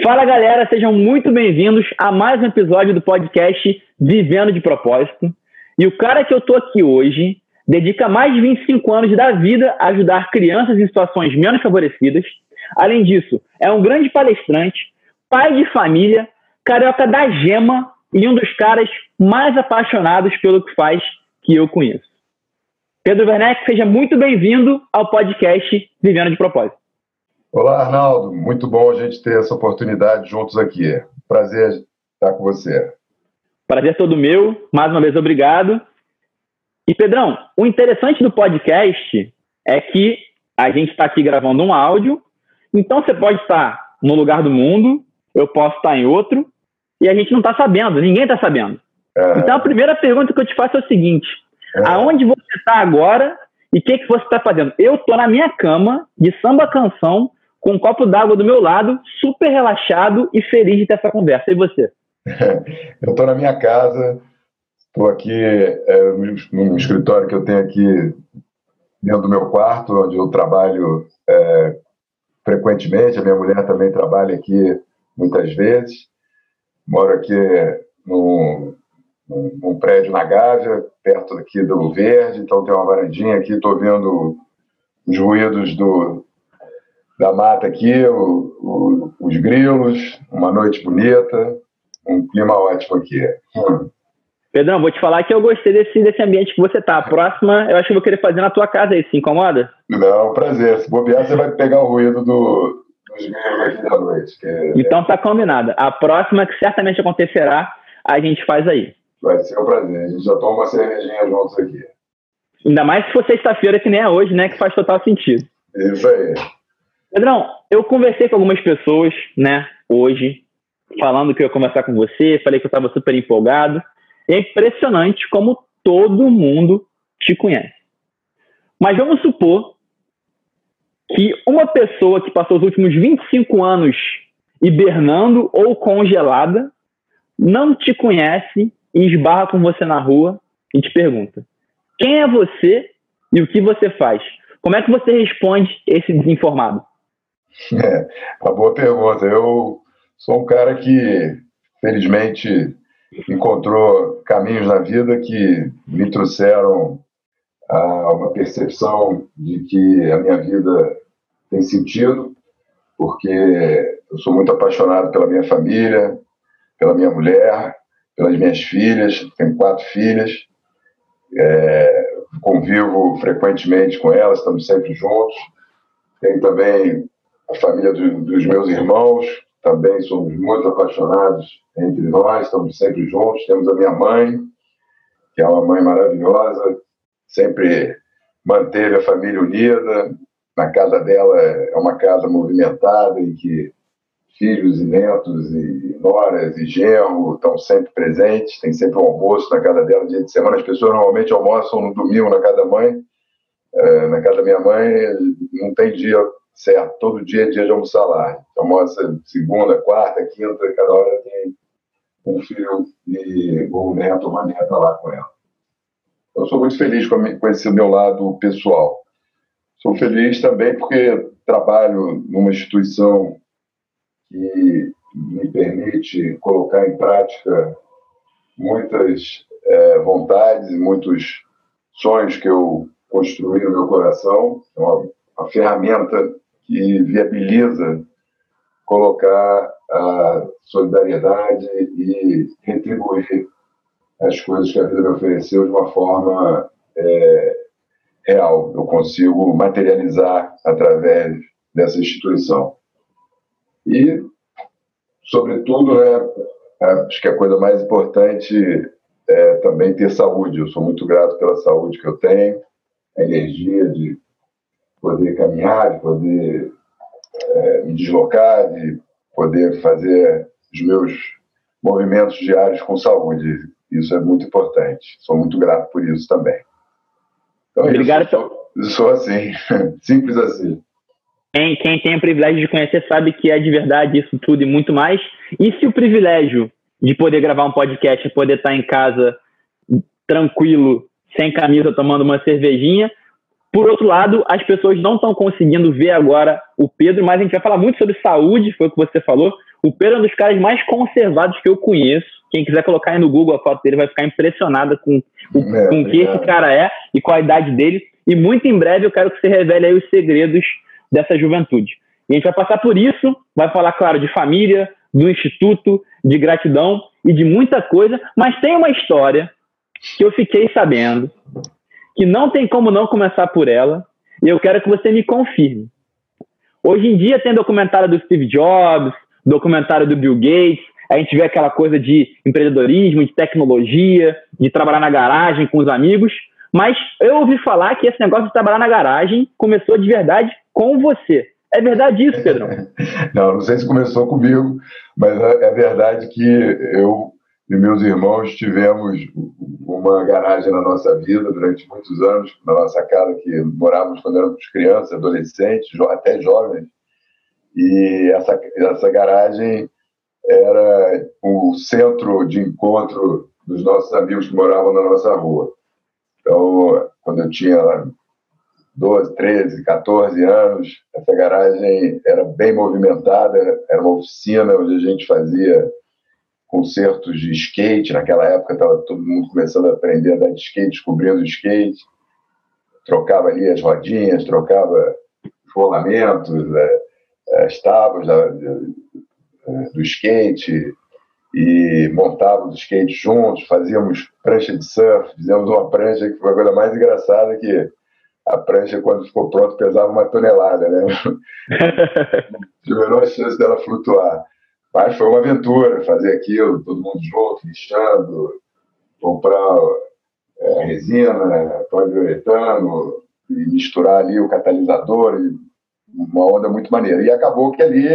Fala galera, sejam muito bem-vindos a mais um episódio do podcast Vivendo de Propósito. E o cara que eu tô aqui hoje dedica mais de 25 anos da vida a ajudar crianças em situações menos favorecidas. Além disso, é um grande palestrante, pai de família, carioca da gema e um dos caras mais apaixonados pelo que faz que eu conheço. Pedro Werneck, seja muito bem-vindo ao podcast Vivendo de Propósito. Olá, Arnaldo. Muito bom a gente ter essa oportunidade juntos aqui. Prazer estar com você. Prazer todo meu. Mais uma vez, obrigado. E, Pedrão, o interessante do podcast é que a gente está aqui gravando um áudio, então você pode estar no lugar do mundo, eu posso estar em outro, e a gente não está sabendo, ninguém está sabendo. É. Então, a primeira pergunta que eu te faço é o seguinte: é. aonde você está agora e o que, que você está fazendo? Eu estou na minha cama, de samba canção, com um copo d'água do meu lado, super relaxado e feliz de ter essa conversa. E você? eu estou na minha casa, estou aqui é, no, escritório que eu tenho aqui dentro do meu quarto, onde eu trabalho é, frequentemente. A minha mulher também trabalha aqui muitas vezes. Moro aqui num, num, num prédio na Gávea, perto aqui do Verde, então tem uma varandinha aqui, estou vendo os ruídos do, da mata aqui, o, o, os grilos, uma noite bonita, um clima ótimo aqui. Hum. Pedrão, vou te falar que eu gostei desse, desse ambiente que você tá. A próxima, eu acho que eu vou querer fazer na tua casa aí, se incomoda? Não, prazer. Se bobear, você vai pegar o ruído do, dos grilos aqui da noite. Que, então tá combinado. A próxima, que certamente acontecerá, a gente faz aí. Vai ser um prazer. A gente já toma uma cervejinha juntos aqui. Ainda mais se for sexta-feira, que nem é hoje, né? Que faz total sentido. Isso aí. Pedrão, eu conversei com algumas pessoas, né, hoje, falando que eu ia conversar com você, falei que eu estava super empolgado. É impressionante como todo mundo te conhece. Mas vamos supor que uma pessoa que passou os últimos 25 anos hibernando ou congelada não te conhece e esbarra com você na rua e te pergunta: quem é você e o que você faz? Como é que você responde esse desinformado? É, uma boa pergunta. Eu sou um cara que, felizmente, encontrou caminhos na vida que me trouxeram a uma percepção de que a minha vida tem sentido, porque eu sou muito apaixonado pela minha família, pela minha mulher, pelas minhas filhas, tenho quatro filhas, é, convivo frequentemente com elas, estamos sempre juntos. Tenho também a família do, dos meus irmãos, também somos muito apaixonados entre nós, estamos sempre juntos. Temos a minha mãe, que é uma mãe maravilhosa, sempre manteve a família unida. Na casa dela é uma casa movimentada em que filhos e netos e noras e genro estão sempre presentes, tem sempre um almoço na casa dela dia de semana. As pessoas normalmente almoçam no domingo na casa da mãe. É, na casa da minha mãe não tem dia certo, todo dia é dia de almoçar lá. Então, almoça segunda, quarta, quinta, cada hora tem um filho e, ou um neto uma neta lá com ela. Eu sou muito feliz com esse meu lado pessoal. Sou feliz também porque trabalho numa instituição que me permite colocar em prática muitas é, vontades e muitos sonhos que eu construí no meu coração. É uma, uma ferramenta que viabiliza colocar a solidariedade e retribuir as coisas que a vida me ofereceu de uma forma é, real. Eu consigo materializar através dessa instituição. E, sobretudo, né, acho que a coisa mais importante é também ter saúde. Eu sou muito grato pela saúde que eu tenho, a energia de poder caminhar, de poder é, me deslocar, de poder fazer os meus movimentos diários com saúde. Isso é muito importante. Sou muito grato por isso também. Então, Obrigado. Eu sou, eu sou assim, simples assim. Quem, quem tem o privilégio de conhecer sabe que é de verdade isso tudo e muito mais. E se o privilégio de poder gravar um podcast, poder estar em casa tranquilo, sem camisa, tomando uma cervejinha, Por outro lado, as pessoas não estão conseguindo ver agora o Pedro, mas a gente vai falar muito sobre saúde, foi o que você falou. O Pedro é um dos caras mais conservados que eu conheço. Quem quiser colocar aí no Google a foto dele vai ficar impressionada com o é, com que esse cara é e com a idade dele. E muito em breve eu quero que você revele aí os segredos dessa juventude. E a gente vai passar por isso, vai falar, claro, de família, do instituto, de gratidão e de muita coisa, mas tem uma história que eu fiquei sabendo que não tem como não começar por ela, e eu quero que você me confirme. Hoje em dia tem documentário do Steve Jobs, documentário do Bill Gates, a gente vê aquela coisa de empreendedorismo, de tecnologia, de trabalhar na garagem com os amigos, mas eu ouvi falar que esse negócio de trabalhar na garagem começou de verdade com você. É verdade isso, Pedrão? não, não sei se começou comigo, mas é, é verdade que eu e meus irmãos tivemos uma garagem na nossa vida durante muitos anos, na nossa casa, que morávamos quando éramos crianças, adolescentes, até jovens. E essa, essa garagem era o centro de encontro dos nossos amigos que moravam na nossa rua. Então, quando eu tinha 12, 13, 14 anos, essa garagem era bem movimentada, era uma oficina onde a gente fazia concertos de skate. Naquela época estava todo mundo começando a aprender a dar de skate, descobrindo o skate. Trocava ali as rodinhas, trocava os rolamentos, é, as tábuas da, do skate e montávamos skate juntos, fazíamos prancha de surf, fizemos uma prancha que foi a coisa mais engraçada que a prancha, quando ficou pronta, pesava uma tonelada, né? Tive a menor chance dela flutuar. Mas foi uma aventura fazer aquilo, todo mundo junto, lixando, comprar é, resina, poliuretano, e misturar ali o catalisador, uma onda muito maneira. E acabou que ali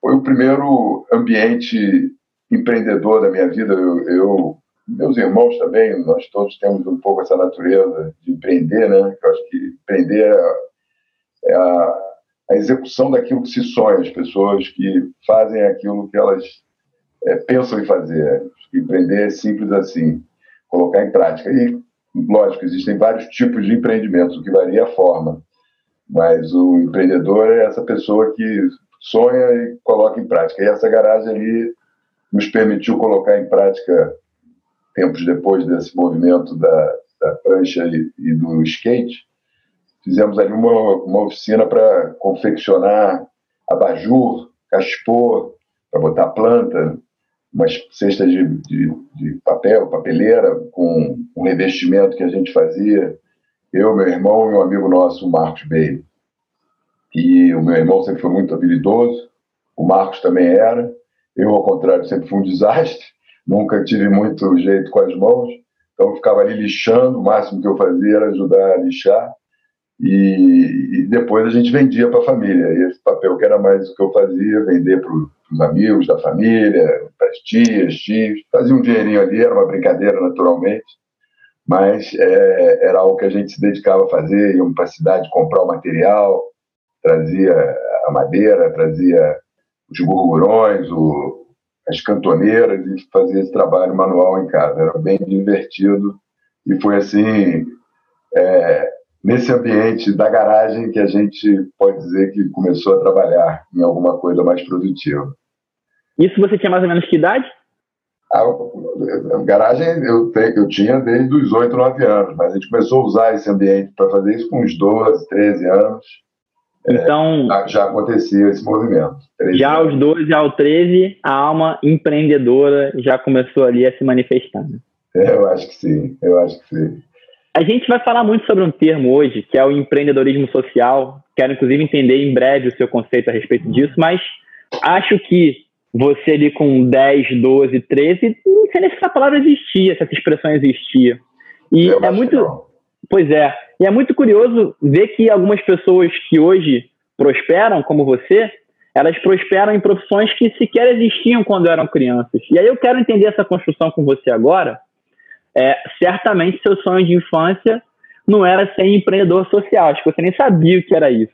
foi o primeiro ambiente empreendedor da minha vida. Eu, eu, meus irmãos também, nós todos temos um pouco essa natureza de empreender, né? Eu acho que empreender é a, a execução daquilo que se sonha, as pessoas que fazem aquilo que elas é, pensam em fazer. Empreender é simples assim, colocar em prática. E, lógico, existem vários tipos de empreendimentos, o que varia a forma. Mas o empreendedor é essa pessoa que sonha e coloca em prática. E essa garagem ali nos permitiu colocar em prática, tempos depois desse movimento da, da prancha e, e do skate, fizemos ali uma, uma oficina para confeccionar abajur, cachepô, para botar planta, umas cestas de, de, de, papel, papeleira, com um revestimento que a gente fazia. Eu, meu irmão e um amigo nosso, o Marcos Bey. E o meu irmão sempre foi muito habilidoso, o Marcos também era. Eu, ao contrário, sempre fui um desastre, nunca tive muito jeito com as mãos, então eu ficava ali lixando, o máximo que eu fazia era ajudar a lixar. E, e depois a gente vendia para a família. Esse papel que era mais o que eu fazia, vender para os amigos da família, para as tias, tios. Fazia um dinheirinho ali, era uma brincadeira naturalmente, mas é, era algo que a gente se dedicava a fazer. Íamos para a cidade comprar o material, trazia a madeira, trazia os gurgurões, o, as cantoneiras e fazia esse trabalho manual em casa. Era bem divertido e foi assim. É, nesse ambiente da garagem que a gente pode dizer que começou a trabalhar em alguma coisa mais produtiva. Isso você tinha mais ou menos que idade? A, a garagem eu, te, eu tinha desde os 8, 9 anos, mas a gente começou a usar esse ambiente para fazer isso com uns 12, 13 anos. É, então. É, já acontecia esse movimento. Já aos 12 ao 13, a alma empreendedora já começou ali a se manifestar. Né? É, eu acho que sim, eu acho que sim. A gente vai falar muito sobre um termo hoje, que é o empreendedorismo social. Quero, inclusive, entender em breve o seu conceito a respeito disso, mas acho que você ali com 10, 12, 13, não sei nem se essa palavra existia, se essa expressão existia. E Eu é muito. Pois é. E é muito curioso ver que algumas pessoas que hoje prosperam, como você, elas prosperam em profissões que sequer existiam quando eram crianças. E aí eu quero entender essa construção com você agora, é, certamente seu sonho de infância não era ser empreendedor social, acho que você nem sabia o que era isso.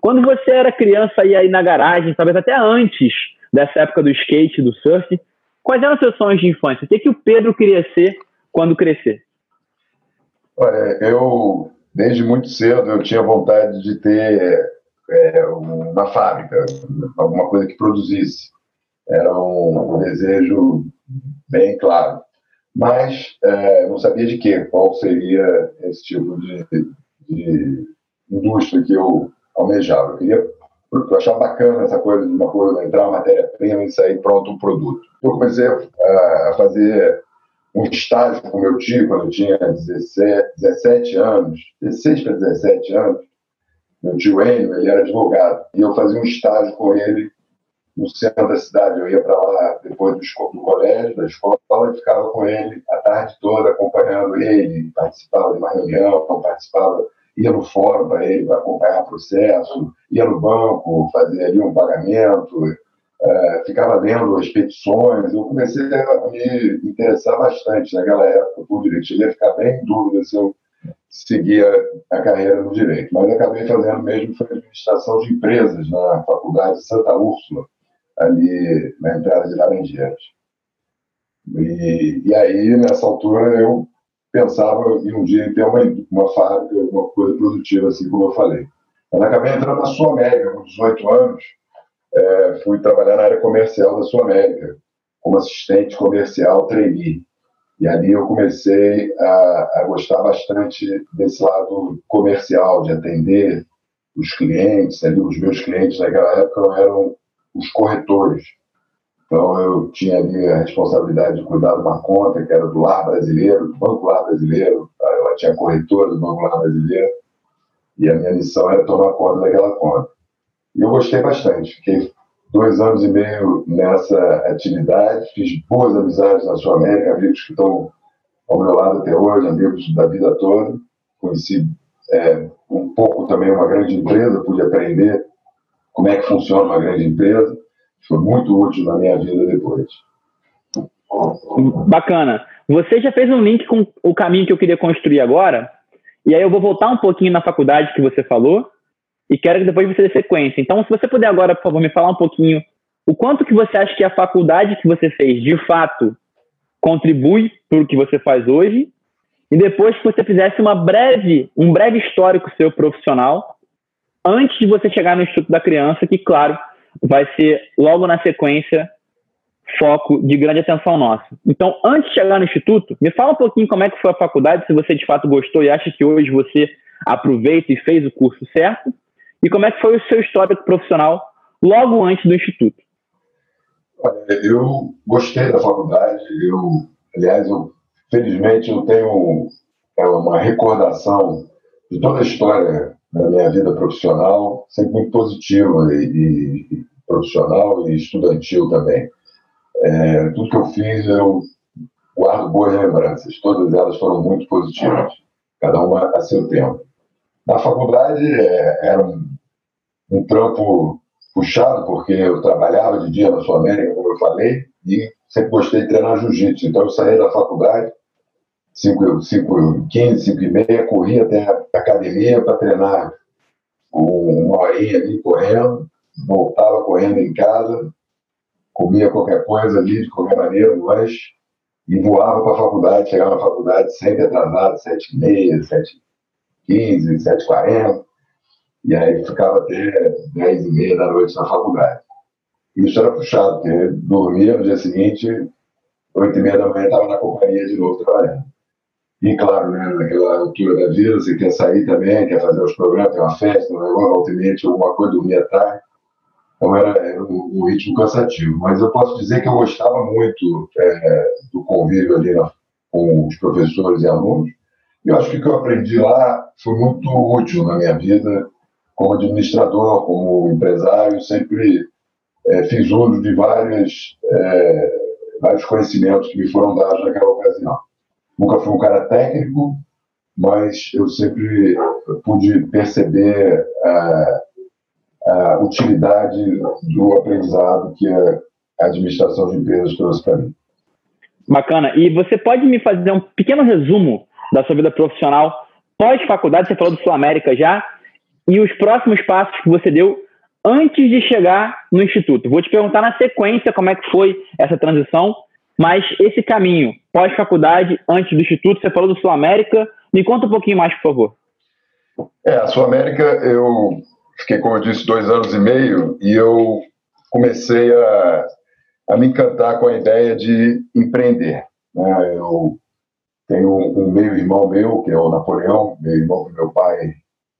Quando você era criança e aí na garagem, talvez até antes dessa época do skate, do surf, quais eram seus sonhos de infância? O que, que o Pedro queria ser quando crescer? Olha, eu, desde muito cedo eu tinha vontade de ter é, uma fábrica, alguma coisa que produzisse. Era um desejo bem claro. Mas é, não sabia de quê, qual seria esse tipo de, de indústria que eu almejava. Eu queria eu achava bacana essa coisa de uma coisa, entrar uma matéria-prima e sair pronto um produto. Eu comecei a fazer um estágio com meu tio quando eu tinha 17, 17 anos, 16 para 17 anos. Meu tio Enio, ele era advogado, e eu fazia um estágio com ele no centro da cidade. Eu ia para lá depois do, do, colégio, da escola, e ficava com ele a tarde toda acompanhando ele, participava de uma reunião, participava ia no fórum para ele para acompanhar o processo, ia no banco, fazer ali um pagamento, é, ficava lendo as petições. Eu comecei a me interessar bastante naquela época por direito. Cheguei a ficar bem em dúvida se eu seguia a carreira no direito, mas acabei fazendo mesmo foi administração de empresas na faculdade de Santa Úrsula, ali na entrada de Laranjeiras. E, e aí, nessa altura, eu pensava em um dia ter uma, uma fábrica, uma coisa produtiva, assim como eu falei. Mas acabei entrando na Sul América, com 18 anos, é, fui trabalhar na área comercial da Sul América, como assistente comercial trainee. E ali eu comecei a, a gostar bastante desse lado comercial, de atender os clientes. Ali, os meus clientes naquela época eram os corretores então, eu tinha ali a responsabilidade de cuidar de uma conta que era do Lar Brasileiro, do Banco Lar Brasileiro. Ela tinha corretora do Banco Lar Brasileiro. E a minha missão era tomar conta daquela conta. E eu gostei bastante. Fiquei dois anos e meio nessa atividade, fiz boas amizades na Sul América, amigos que estão ao meu lado até hoje, amigos da vida toda. Conheci é, um pouco também uma grande empresa, pude aprender como é que funciona uma grande empresa foi muito útil na minha vida depois. Bacana. Você já fez um link com o caminho que eu queria construir agora, e aí eu vou voltar um pouquinho na faculdade que você falou, e quero que depois você dê sequência. Então, se você puder agora, por favor, me falar um pouquinho o quanto que você acha que a faculdade que você fez, de fato, contribui para o que você faz hoje, e depois que você fizesse uma breve, um breve histórico seu profissional, antes de você chegar no Instituto da Criança, que, claro, vai ser logo na sequência foco de grande atenção nosso. Então, antes de chegar no instituto, me fala um pouquinho como é que foi a faculdade, se você de fato gostou e acha que hoje você aproveita e fez o curso certo, e como é que foi o seu histórico profissional logo antes do instituto. Eu gostei da faculdade, eu, aliás, eu, felizmente eu tenho é, uma recordação de toda a história da minha vida profissional, sempre muito positiva e, e profissional e estudantil também. É, tudo que eu fiz, eu guardo boas lembranças. Todas elas foram muito positivas, cada uma a seu tempo. Na faculdade, é, era um, um trampo puxado, porque eu trabalhava de dia na Sul América, como eu falei, e sempre gostei de treinar jiu-jitsu. Então, eu saí da faculdade, 5 5 15, 5 e meia, corria até a academia para treinar uma horinha ali correndo, voltava correndo em casa, comia qualquer coisa ali, de qualquer maneira, um lanche, e voava para a faculdade, chegava na faculdade sempre atrasado, 7 e meia, 7 15, 7 40 e aí ficava até 10 e meia da noite na faculdade. Isso era puxado, porque dormia no dia seguinte, 8 e meia da manhã estava na companhia de novo trabalhando. E claro, né, naquela altura da vida, você quer sair também, quer fazer os programas, tem uma festa, um negócio, ultimamente alguma coisa, dormir à tarde. Então era, era um, um, ritmo cansativo. Mas eu posso dizer que eu gostava muito é, do convívio ali na, com os professores e alunos. E eu acho que o que eu aprendi lá foi muito útil na minha vida como administrador, como empresário. Sempre é, fiz uso de várias, é, vários conhecimentos que me foram dados naquela ocasião. Nunca fui um cara técnico, mas eu sempre pude perceber a, a utilidade do aprendizado que a administração de empresas trouxe para mim. Bacana. E você pode me fazer um pequeno resumo da sua vida profissional pós-faculdade? Você falou do Sul América já. E os próximos passos que você deu antes de chegar no Instituto. Vou te perguntar na sequência como é que foi essa transição mas esse caminho, pós-faculdade, antes do Instituto, você falou do Sul América, me conta um pouquinho mais, por favor. É, a Sul América, eu fiquei, como eu disse, dois anos e meio e eu comecei a, a me encantar com a ideia de empreender. Né? Eu tenho um meio-irmão meu, que é o Napoleão, meu irmão, meu pai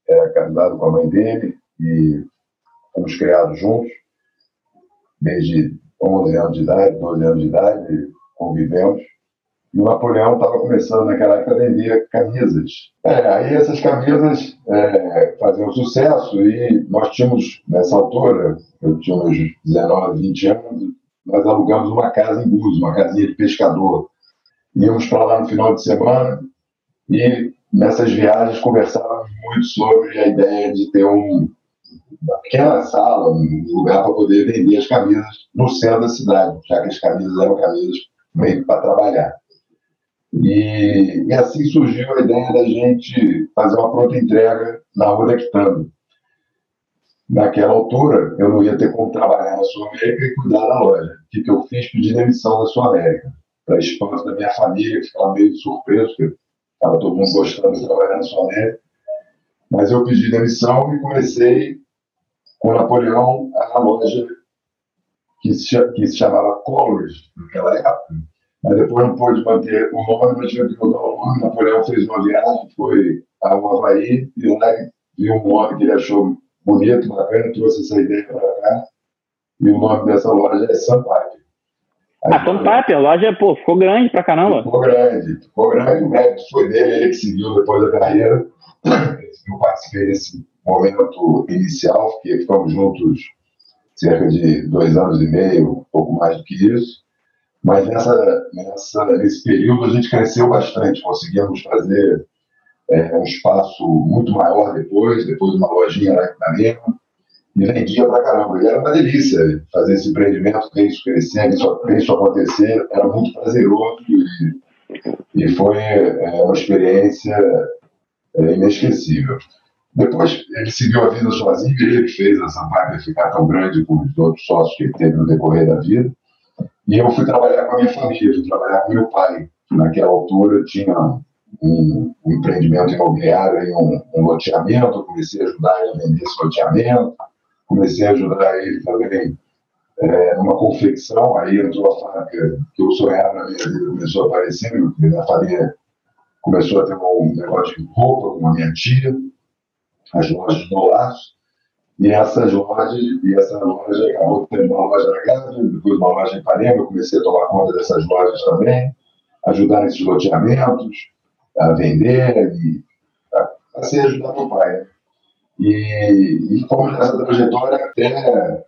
era casado com a mãe dele e fomos criados juntos, desde 11 anos de idade, 12 anos de idade, convivemos. E o Napoleão estava começando naquela época a vender camisas. É, aí essas camisas é, faziam sucesso e nós tínhamos, nessa altura, eu tinha uns 19, 20 anos, nós alugamos uma casa em Búzios, uma casinha de pescador. Íamos para lá no final de semana e nessas viagens conversávamos muito sobre a ideia de ter um, pequena sala, um lugar para poder vender as camisas no centro da cidade, já que as camisas eram camisas meio para trabalhar. E, e, assim surgiu a ideia da gente fazer uma pronta entrega na Rua da Quitanda. Naquela altura, eu não ia ter como trabalhar na Sul América e cuidar da loja. O que, que eu fiz? Pedi demissão da Sul América. Para espanto da minha família, que ficava meio surpreso, porque estava todo mundo gostando de trabalhar na Sul América. Mas eu pedi demissão e comecei com o Napoleão a loja que se, que se chamava Colors, naquela época mas depois não pôde manter o nome, mas tive que mudar o nome. Napoleão fez uma viagem, foi ao Havaí, e lá viu um nome que ele achou bonito, bacana, trouxe essa ideia para cá. E o nome dessa loja é Sampaio. Ah, Sampaio, a loja pô, ficou grande pra caramba. Ficou grande, ficou grande. O mérito foi dele, ele que seguiu depois da carreira. Eu participei desse momento inicial, porque ficamos juntos cerca de dois anos e meio, pouco mais do que isso. Mas nessa, nessa, nesse período a gente cresceu bastante, conseguimos fazer é, um espaço muito maior depois, depois uma lojinha lá em Ipanema, e vendia pra caramba. E era uma delícia fazer esse empreendimento, ver isso crescer, ver isso, isso acontecer, era muito prazeroso e, e foi é, uma experiência é, inesquecível. Depois ele seguiu a vida sozinho, ele que fez essa máquina ficar tão grande com os outros sócios que ele teve no decorrer da vida. E eu fui trabalhar com a minha família, fui trabalhar com meu pai. Naquela altura tinha um, um empreendimento imobiliário, e um, um loteamento, comecei a ajudar ele a vender esse loteamento, comecei a ajudar ele também é, numa confecção, aí entrou a fábrica que eu sonhava na minha vida, começou a aparecer, minha família começou a ter um negócio de roupa com a minha tia, as lojas do Laço, e essas lojas, e essa loja acabou tendo uma loja na Gávea, depois uma loja em Ipanema, eu comecei a tomar conta dessas lojas também, ajudar nesses loteamentos, a vender e a, a ser ajudar meu pai. Né? E, e fomos nessa trajetória até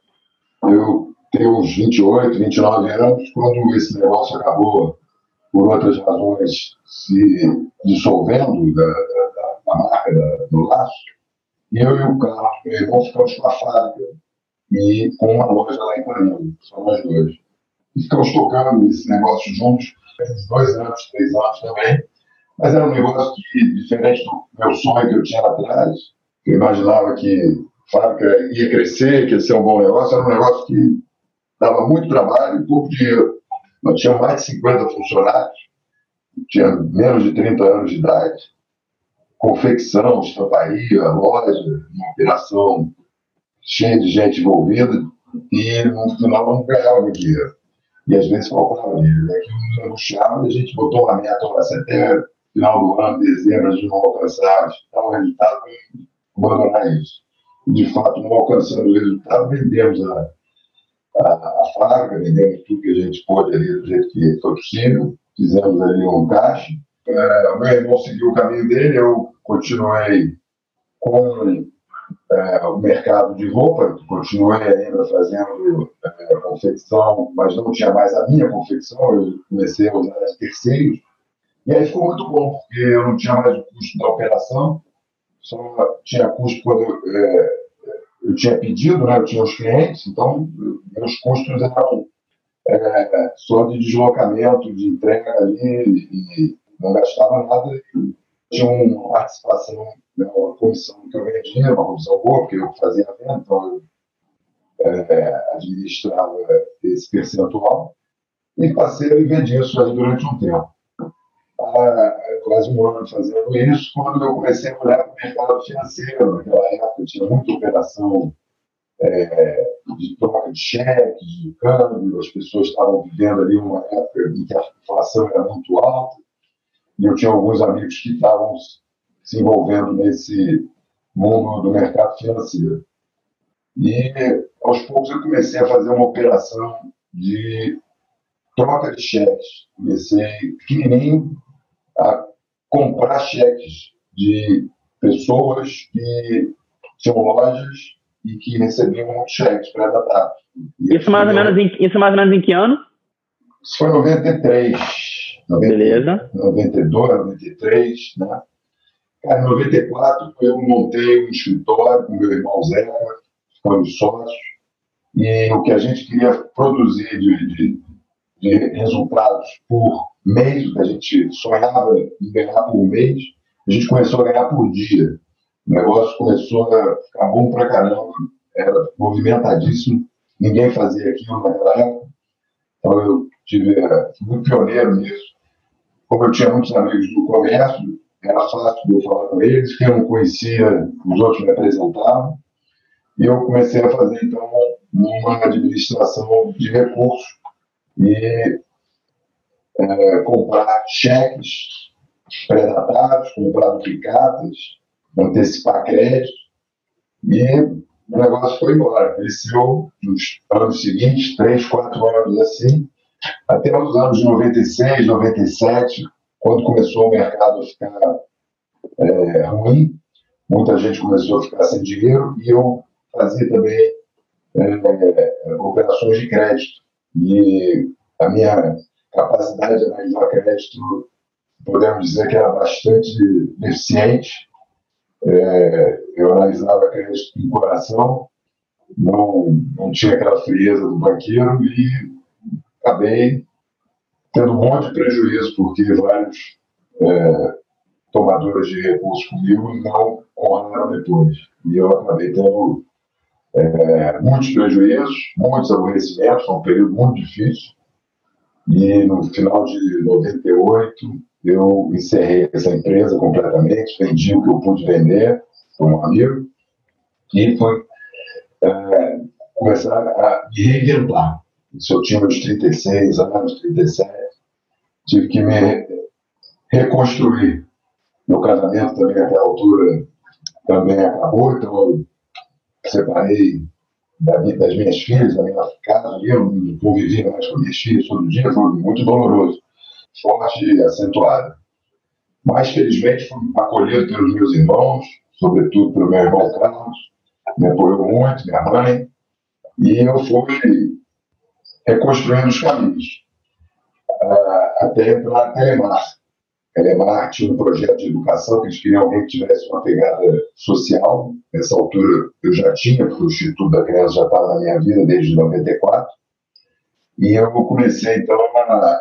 eu ter uns 28, 29 anos, quando esse negócio acabou, por outras razões, se dissolvendo da, da, da marca da, do laço, eu e o Carlos, meu irmão, ficamos com a fábrica e com uma loja lá em Panamá, só nós dois. E ficamos tocando esse negócio juntos, uns dois anos, três anos também. Mas era um negócio que, diferente do meu sonho que eu tinha lá atrás, eu imaginava que a fábrica ia crescer, que ia ser um bom negócio, era um negócio que dava muito trabalho e pouco dinheiro. Nós tínhamos mais de 50 funcionários, tinha menos de 30 anos de idade, confecção, estamparia, loja, uma operação cheia de gente envolvida e no final não ganhava dinheiro. E às vezes faltava dinheiro. E aquilo nos angustiava a gente botou uma meta assim, até final do ano, dezembro, a gente não alcançava. Então o resultado abandonar isso. De fato, não alcançando o resultado, vendemos a, a, a fábrica, vendemos tudo que a gente pôde ali do jeito que foi possível, fizemos ali um caixa. É, meu irmão seguiu o caminho dele, eu continuei com é, o mercado de roupa, continuei ainda fazendo é, confecção, mas não tinha mais a minha confecção, eu comecei a usar as terceiros. E aí ficou muito bom, porque eu não tinha mais o custo da operação, só tinha custo quando é, eu tinha pedido, né, eu tinha os clientes, então meus custos eram é, só de deslocamento, de entrega ali, e não gastava nada tinha uma participação, né, uma comissão que eu vendia, uma comissão boa, porque eu fazia a venda, então eu é, administrava esse percentual e passei a viver disso aí durante um tempo. Ah, quase um ano fazendo isso, quando eu comecei a olhar para o mercado financeiro. Naquela época tinha muita operação é, de troca de cheques, de câmbio, as pessoas estavam vivendo ali uma época em que a inflação era muito alta, e eu tinha alguns amigos que estavam se envolvendo nesse mundo do mercado financeiro. E aos poucos eu comecei a fazer uma operação de troca de cheques. Comecei pequenininho a comprar cheques de pessoas que tinham lojas e que recebiam cheques pré-datados. Isso mais, ou menos em, isso mais ou menos em que ano? Isso foi em 93. 90, Beleza. 92, 93, né? Cara, em 94 eu montei um escritório com meu irmão Zé, ficamos sócios, e o que a gente queria produzir de, de, de resultados por mês, que a gente sonhava em ganhar por mês, a gente começou a ganhar por dia. O negócio começou a ficar bom pra caramba, era movimentadíssimo, ninguém fazia aquilo naquela época. Então eu tive, era muito pioneiro nisso. Como eu tinha muitos amigos do comércio, era fácil de eu falar com eles, quem eu não conhecia, os outros me apresentavam. E eu comecei a fazer, então, uma administração de recursos e é, comprar cheques pré-datados, comprar duplicatas, antecipar crédito. E o negócio foi embora. Cresceu nos anos seguintes, três, quatro anos assim, até os anos de 96, 97, quando começou o mercado a ficar é, ruim, muita gente começou a ficar sem dinheiro e eu fazia também é, operações de crédito. E a minha capacidade de analisar crédito, podemos dizer que era bastante deficiente. É, eu analisava crédito com coração, não, não tinha aquela frieza do banqueiro e acabei tendo um monte de prejuízo, porque vários é, tomadores de recursos comigo não honraram depois. E eu acabei tendo é, muitos prejuízos, muitos aborrecimentos, foi um período muito difícil. E no final de 98, eu encerrei essa empresa completamente, vendi o que eu pude vender para um amigo e fui é, começar a me reinventar. Isso eu tinha uns 36 anos, 37, tive que me reconstruir. Meu casamento também, naquela altura, também acabou, então eu separei das minhas filhas, da minha casa, eu não convivi mais com minhas filhas todo dia, foi muito doloroso, forte e acentuado. Mas, felizmente, fui acolhido pelos meus irmãos, sobretudo pelo meu irmão Carlos, me apoiou muito, minha mãe, e eu fui reconstruindo os caminhos, uh, até entrar na Telemar. Telemar tinha um projeto de educação que eles queriam alguém que tivesse uma pegada social. Nessa altura eu já tinha, porque o Instituto da Criança já estava na minha vida desde 94. E eu comecei então a,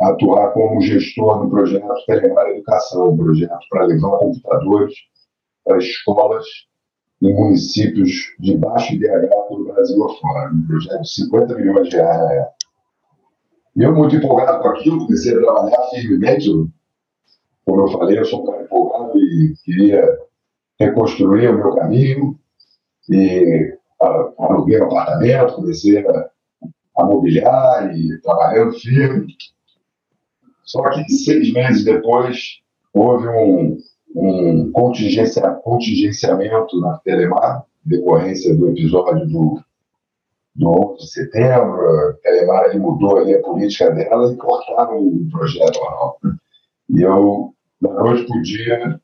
a atuar como gestor do projeto Telemar Educação, um projeto para levar computadores para escolas em municípios de baixo IDH pelo Brasil afora. Um projeto de 50 milhões de reais na época. E eu, muito empolgado com aquilo, comecei a trabalhar firmemente. Como eu falei, eu sou um cara empolgado e queria reconstruir o meu caminho. E aluguei um apartamento, comecei a, a mobiliar e trabalhando firme. Só que seis meses depois houve um, um contingencia, contingenciamento na Telemar, decorrência do episódio do no 11 de setembro, a Telemar mudou ali a política dela e cortaram o projeto lá. E eu, da noite para o dia,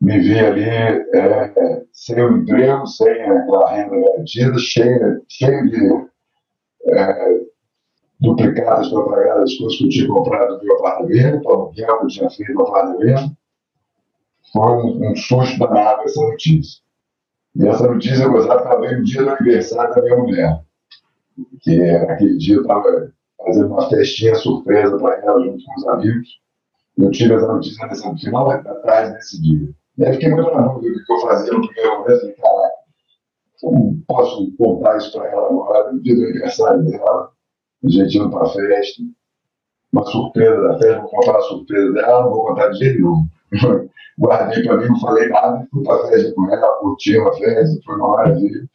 me vi ali é, sem o emprego, sem aquela renda garantida, cheio, cheio de é, duplicadas para pagar as coisas que eu tinha comprado no meu apartamento, o que eu tinha feito no apartamento. Foi um, um susto danado essa notícia. E essa notícia eu gostava, estava no dia do aniversário da minha mulher que naquele dia eu estava fazendo uma festinha surpresa para ela junto com os amigos. Eu tive essa notícia no final da tarde desse dia. E aí fiquei muito na dúvida do que eu fazia no primeiro momento. Falei, caraca, como posso contar isso para ela agora, no dia do aniversário dela, a gente indo para a festa. uma surpresa da festa, vou contar a surpresa dela, não vou contar de jeito nenhum. Guardei para mim, não falei nada, fui para a festa com ela, curti a festa, foi uma maravilha.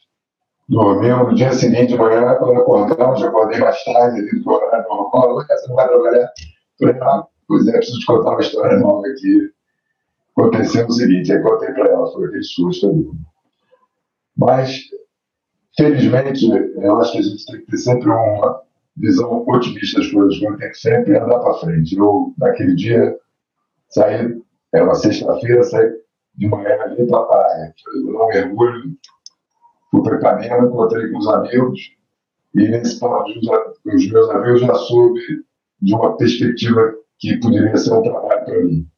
Dormimos no dia seguinte de manhã, quando acordamos, já acordei mais tarde, ali do horário normal, essa não vai trabalhar. Falei, ah, pois é, preciso te contar uma história nova aqui. Aconteceu o seguinte, aí contei para ela, foi aquele susto ali. Mas, felizmente, eu acho que a gente tem que ter sempre uma visão otimista das coisas, a gente tem que sempre andar para frente. Eu, naquele dia, saí, era uma sexta-feira, saí de manhã ali para a praia, um mergulho, fui para Ipanema, encontrei com os amigos, e nesse papo com os meus amigos já soube de uma perspectiva que poderia ser um trabalho para mim.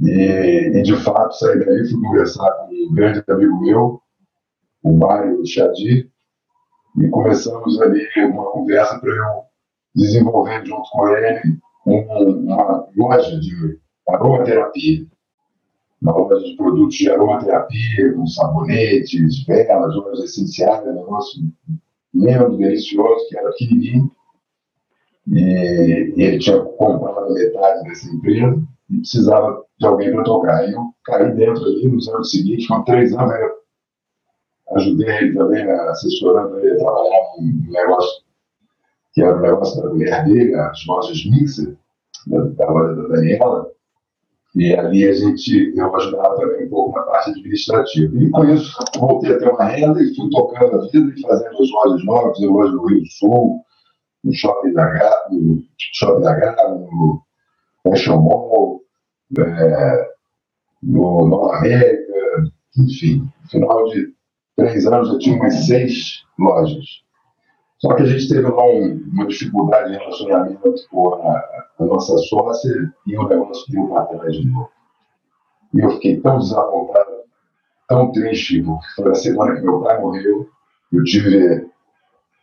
E, e, de fato, saí daí, fui conversar com um grande amigo meu, o Mário Chadi, e começamos ali uma conversa para eu desenvolver junto com ele uma loja de aromaterapia. Uma loja de produtos de aromaterapia, com sabonetes, velas, óleos essenciais, um negócio lindo, delicioso, que era pequenininho. E, ele tinha comprado metade dessa empresa e precisava de alguém para tocar. E eu caí dentro ali nos anos seguintes, com três anos, eu ajudei ele também, né, assessorando ele a trabalhar num negócio que era o negócio da mulher dele, as lojas Mixer, da, da loja da Daniela. E ali a gente, eu ajudava também um pouco na parte administrativa. E com isso, voltei a ter uma renda e fui tocando a vida e fazendo as lojas novas, eu loja do Rio do Sul, no Shopping da Gávea, no Shopping da Gávea, no Fashion Mall, é, no Nova América, enfim, no final de três anos eu tinha umas seis lojas. Só que a gente teve lá um, uma dificuldade de relacionamento com a, a, nossa sócia e o negócio deu para trás de novo. E eu fiquei tão desapontado, tão triste, porque foi a semana que meu pai morreu, eu tive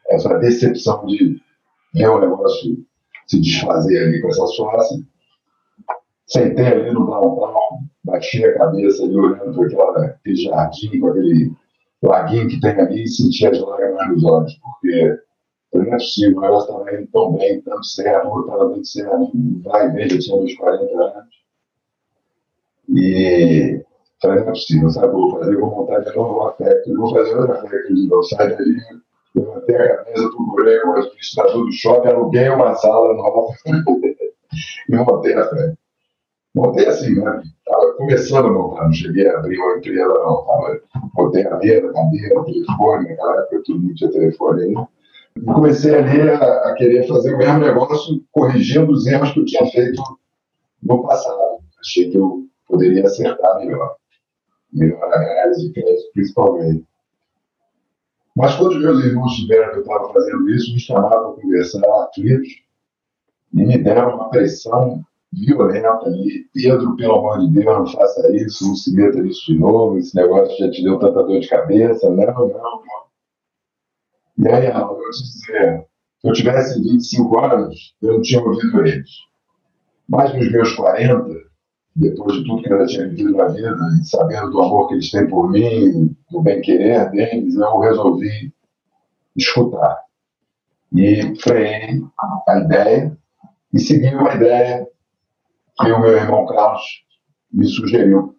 essa decepção de ver o negócio se desfazer ali com essa sócia. Sentei ali no downtown, bati a cabeça ali olhando para aquele jardim, com aquele laguinho que tem ali e senti as lágrimas nos olhos, porque não é possível, ela estava indo tão bem, tanto certo, estava muito certo, vai ver, já tinha uns 40 anos. E falei, não é possível, sabe, vou fazer, vou montar de novo uma factory, vou fazer outra factory de sai daí, levantei a cabeça, procurei o administrador do shopping, aluguei uma sala nova e montei a factory. Montei assim, né? Estava começando a montar, não cheguei a abrir uma empresa, não. Tava, botei a mesa, cadeira, telefone, naquela época todo mundo tinha telefone ainda. E comecei ali a, a, querer fazer o mesmo negócio, corrigindo os erros que eu tinha feito no passado. Achei que eu poderia acertar melhor. Melhor a análise de crédito, principalmente. Mas quando meus irmãos souberam que eu estava fazendo isso, me chamaram para conversar, aflitos, e me deram uma pressão violenta ali. Pedro, pelo amor de Deus, não faça isso, não se meta nisso de novo, esse negócio já te deu tanta dor de cabeça. Não, não, não. E aí, eu vou te dizer, se eu tivesse 25 anos, eu não tinha ouvido eles. Mas nos meus 40, depois de tudo que eu já tinha vivido na vida, e sabendo do amor que eles têm por mim, do bem-querer deles, eu resolvi escutar. E freiei a ideia e segui uma ideia que o meu irmão Carlos me sugeriu.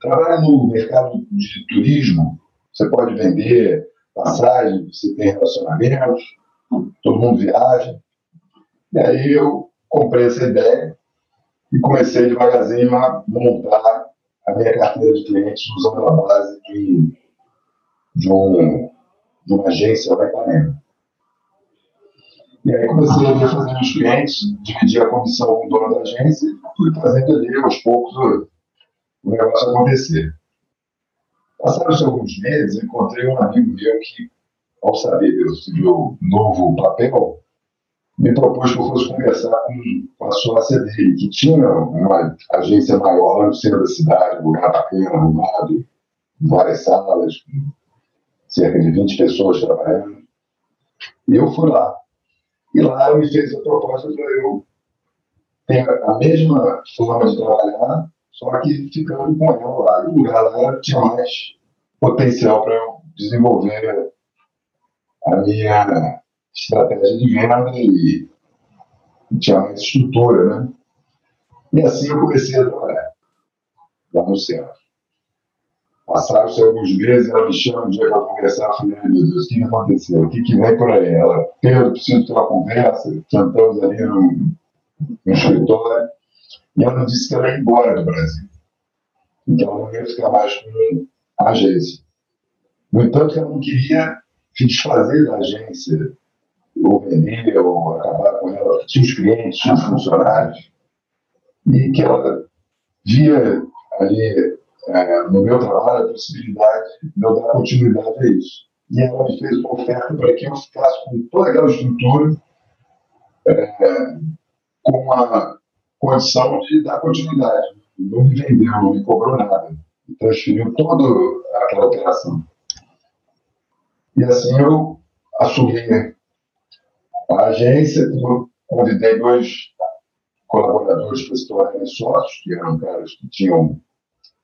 Trabalha no mercado de turismo, você pode vender passagem, você tem relacionamentos, todo mundo viaja. E aí eu comprei essa ideia e comecei devagarzinho a montar a minha carteira de clientes usando a base de, de, um, de uma agência da Ipanema. E aí comecei a fazer os clientes, dividir a comissão com o dono da agência e fui fazendo ali aos poucos o negócio acontecer. Passaram-se alguns meses, encontrei um amigo meu que, ao saber desse meu novo papel, me propôs que eu fosse conversar com, a sócia dele, que tinha uma agência maior lá no centro da cidade, um lugar bacana, arrumado, várias salas, cerca de 20 pessoas trabalhando. E eu fui lá. E lá me fez a proposta para eu ter a mesma forma de trabalhar, só que ficando com ela lá. E lá tinha mais potencial para eu desenvolver a minha estratégia de venda e, tinha mais estrutura, né? E assim eu comecei a trabalhar lá no centro. Passaram-se alguns meses, ela me chama um dia para conversar, falei, meu Deus, o que aconteceu? O que, que vem por aí? Ela, Pedro, preciso ter uma conversa, sentamos ali no, no escritório, e ela disse que ela ia embora do Brasil. Então ela não ia ficar mais com a agência. No entanto, ela não queria se desfazer da agência, ou vender, ou acabar com ela. Tinha os clientes, tinha os funcionários, e que ela via ali é, no meu trabalho a possibilidade de eu dar continuidade a isso. E ela me fez uma oferta para que eu ficasse com toda aquela estrutura, é, com a condição de dar continuidade. Não me vendeu, não me cobrou nada. Transferiu toda aquela operação. E assim eu assumi a agência, convidei dois colaboradores para se tornarem sócios, que eram caras que tinham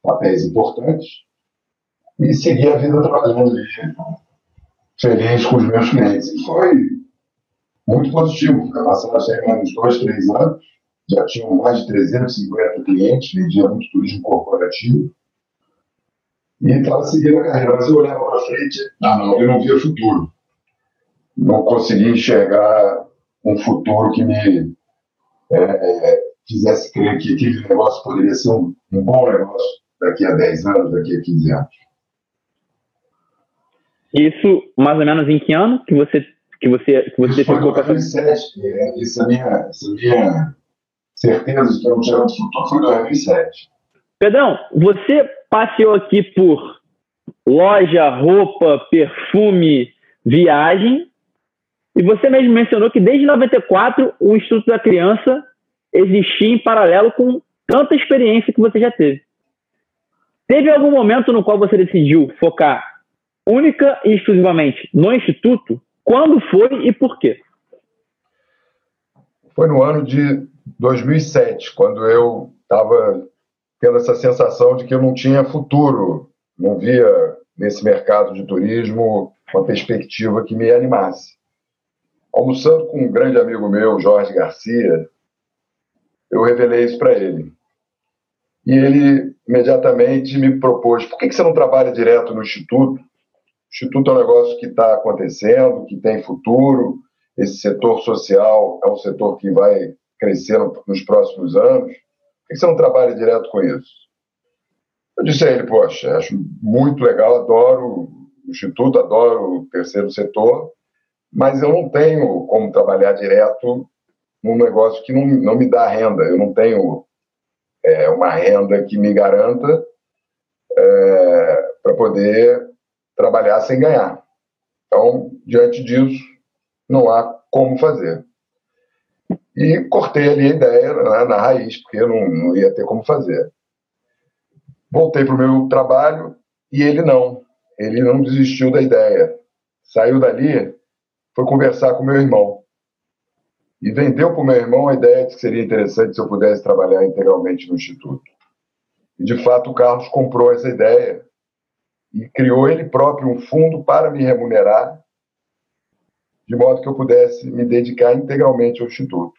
papéis importantes, e segui a vida trabalhando ali, feliz com os meus clientes. E foi muito positivo. Passaram chegando uns dois, três anos, já tinham mais de 350 clientes, vendia muito turismo corporativo. E estava seguindo a carreira, mas eu olhava para frente, ah, não, eu não via futuro. Não conseguia enxergar um futuro que me é, fizesse crer que aquele negócio poderia ser um, um bom negócio daqui a 10 anos, daqui a 15 anos. Isso mais ou menos em que ano que você que você que você Isso foi em 2007. É, isso é minha, essa minha certeza de que eu não tinha futuro foi em 2007. Pedrão, você passeou aqui por loja, roupa, perfume, viagem, e você mesmo mencionou que desde 94 o Instituto da Criança existia em paralelo com tanta experiência que você já teve. Teve algum momento no qual você decidiu focar única e exclusivamente no Instituto? Quando foi e por quê? Foi no ano de 2007, quando eu estava tendo essa sensação de que eu não tinha futuro, não via nesse mercado de turismo uma perspectiva que me animasse. Almoçando com um grande amigo meu, Jorge Garcia, eu revelei isso para ele. E ele imediatamente me propôs: por que, você não trabalha direto no Instituto? O Instituto é um negócio que está acontecendo, que tem futuro. Esse setor social é um setor que vai crescer nos próximos anos. Por que você não trabalha direto com isso? Eu disse a ele: poxa, acho muito legal, adoro o Instituto, adoro o terceiro setor, mas eu não tenho como trabalhar direto num negócio que não, não me dá renda. Eu não tenho é, uma renda que me garanta é, para poder trabalhar sem ganhar. Então, diante disso, não há como fazer. E cortei ali a ideia né, na raiz, porque eu não, não ia ter como fazer. Voltei para o meu trabalho e ele não. Ele não desistiu da ideia. Saiu dali, foi conversar com meu irmão e vendeu para o meu irmão a ideia de que seria interessante se eu pudesse trabalhar integralmente no Instituto. E, de fato, o Carlos comprou essa ideia e criou ele próprio um fundo para me remunerar, de modo que eu pudesse me dedicar integralmente ao Instituto.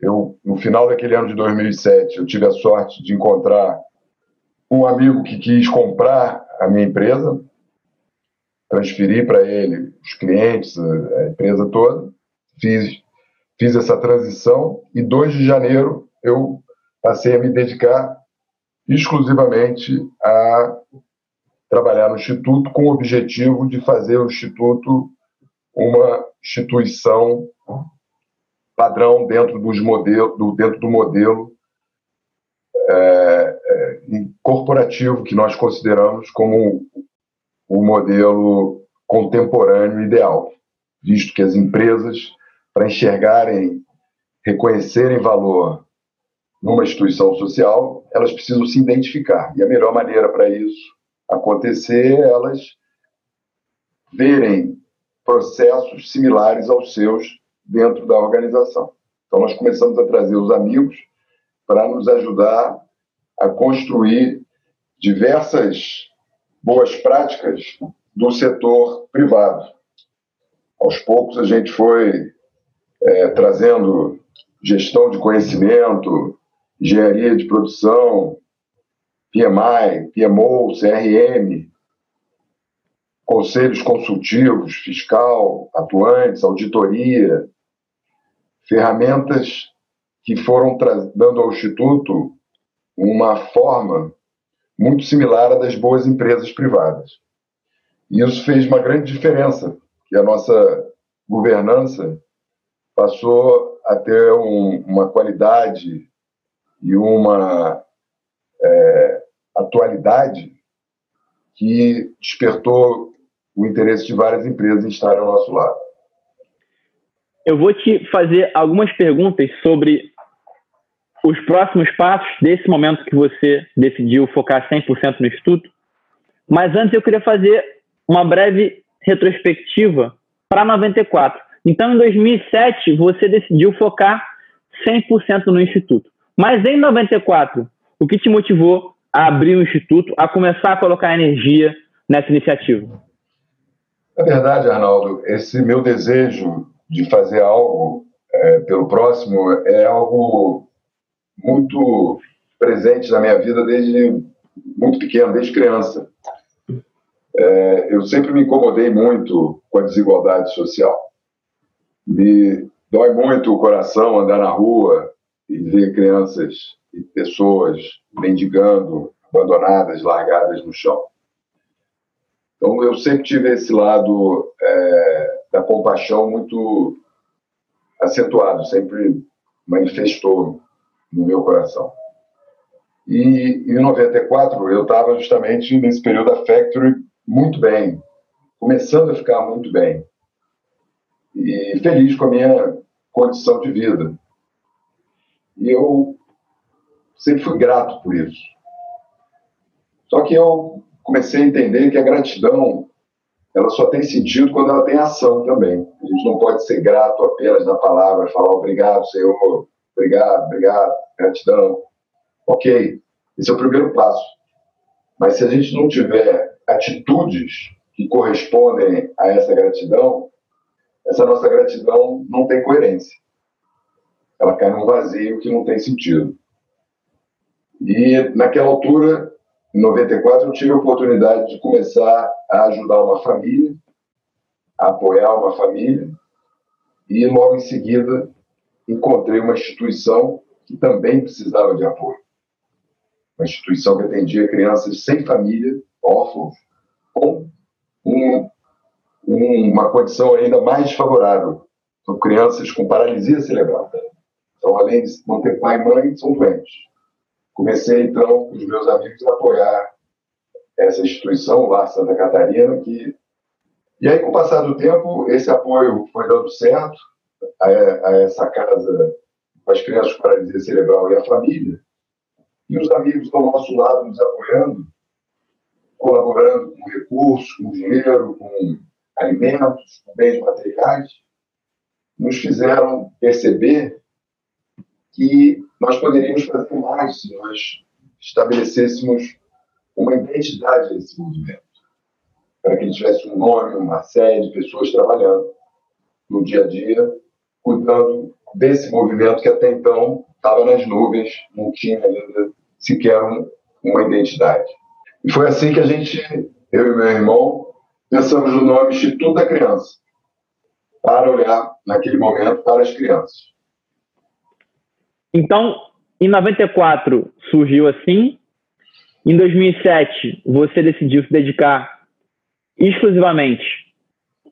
Eu, no final daquele ano de 2007, eu tive a sorte de encontrar um amigo que quis comprar a minha empresa, transferir para ele os clientes, a empresa toda, fiz fiz essa transição e 2 de janeiro eu passei a me dedicar exclusivamente a trabalhar no Instituto com o objetivo de fazer o Instituto uma instituição padrão dentro, dos modelo, do, dentro do modelo é, é, corporativo que nós consideramos como o modelo contemporâneo ideal, visto que as empresas para enxergarem, reconhecerem valor numa instituição social, elas precisam se identificar. E a melhor maneira para isso acontecer é elas verem processos similares aos seus dentro da organização. Então, nós começamos a trazer os amigos para nos ajudar a construir diversas boas práticas do setor privado. Aos poucos, a gente foi é, trazendo gestão de conhecimento, engenharia de produção, PMI, PMO, CRM, conselhos consultivos, fiscal, atuantes, auditoria, ferramentas que foram dando ao Instituto uma forma muito similar à das boas empresas privadas. E isso fez uma grande diferença, que a nossa governança passou a ter um, uma qualidade e uma é, atualidade que despertou o interesse de várias empresas em estar ao nosso lado. Eu vou te fazer algumas perguntas sobre os próximos passos desse momento que você decidiu focar 100% no Instituto. Mas antes eu queria fazer uma breve retrospectiva para 94. Então, em 2007, você decidiu focar 100% no Instituto. Mas em 94, o que te motivou a abrir o Instituto, a começar a colocar energia nessa iniciativa? Na verdade, Arnaldo, esse meu desejo de fazer algo é, pelo próximo é algo muito presente na minha vida desde muito pequeno, desde criança. É, eu sempre me incomodei muito com a desigualdade social. Me dói muito o coração andar na rua e ver crianças e pessoas mendigando, abandonadas, largadas no chão. Então, eu sempre tive esse lado é, da compaixão muito acentuado, sempre manifestou no meu coração. E em 94 eu estava justamente nesse período da Factory muito bem, começando a ficar muito bem e feliz com a minha condição de vida. E eu sempre fui grato por isso. Só que eu comecei a entender que a gratidão ela só tem sentido quando ela tem ação também. A gente não pode ser grato apenas na palavra, falar obrigado, Senhor, obrigado, obrigado, gratidão. Ok, esse é o primeiro passo. Mas se a gente não tiver atitudes que correspondem a essa gratidão, essa nossa gratidão não tem coerência. Ela cai num vazio que não tem sentido. E naquela altura, em 94, eu tive a oportunidade de começar a ajudar uma família, a apoiar uma família, e logo em seguida encontrei uma instituição que também precisava de apoio. Uma instituição que atendia crianças sem família, órfãos, com um, um, uma condição ainda mais desfavorável. São crianças com paralisia cerebral. Então, além de não ter pai e mãe, são doentes. Comecei, então, com os meus amigos, a apoiar essa instituição, lá Santa Catarina, que... E aí, com o passar do tempo, esse apoio foi dando certo, a, a essa casa com as crianças com paralisia cerebral e a família, e os amigos do nosso lado nos apoiando, colaborando com recursos, com dinheiro, com alimentos, com bens materiais, nos fizeram perceber que nós poderíamos fazer mais se nós estabelecêssemos uma identidade desse movimento, para que ele tivesse um nome, uma série de pessoas trabalhando no dia a dia, cuidando desse movimento que até então estava nas nuvens, não tinha ainda sequer um, uma identidade. E foi assim que a gente, eu e meu irmão, pensamos no nome Instituto da Criança, para olhar naquele momento para as crianças. Então, em 94 surgiu assim. Em 2007, você decidiu se dedicar exclusivamente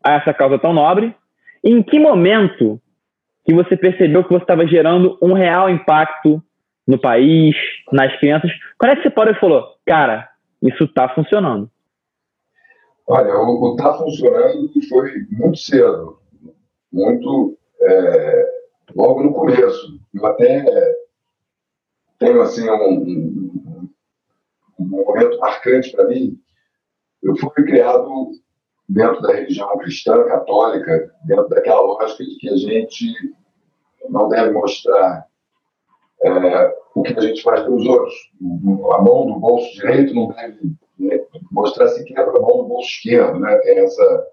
a essa causa tão nobre. Em que momento que você percebeu que você estava gerando um real impacto no país, nas crianças? Quando é que você parou e falou, cara, isso está funcionando? Olha, o está funcionando foi muito cedo, muito é, logo no começo. Eu até tenho assim um, um momento marcante para mim. Eu fui criado dentro da religião cristã católica, dentro daquela lógica de que a gente não deve mostrar é, o que a gente faz pelos outros. A mão do bolso direito não deve mostrar sequer a mão do bolso esquerdo, né? Tem essa,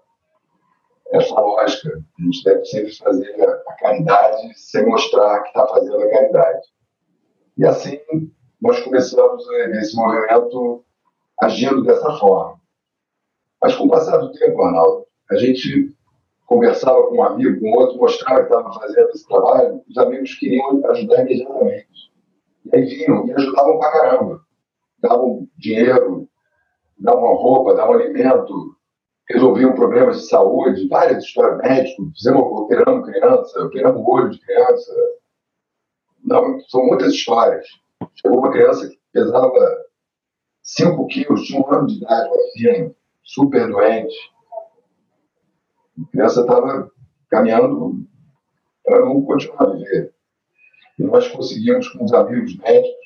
essa lógica. A gente deve sempre fazer caridade sem mostrar que está fazendo a caridade. E assim nós começamos esse movimento agindo dessa forma. Mas com o passar do tempo, Arnaldo, a gente conversava com um amigo, com outro, mostrava que estava fazendo esse trabalho, os amigos queriam ajudar imediatamente. E aí vinham e ajudavam pra caramba. Davam dinheiro, davam roupa, davam alimento, resolviam problemas de saúde, várias histórias médicas, fizemos, operamos criança, operamos olho de criança. Não, são muitas histórias. Chegou uma criança que pesava 5 quilos, tinha um ano de idade, filha, super doente. A criança estava caminhando para não continuar a viver. E nós conseguimos, com os amigos médicos,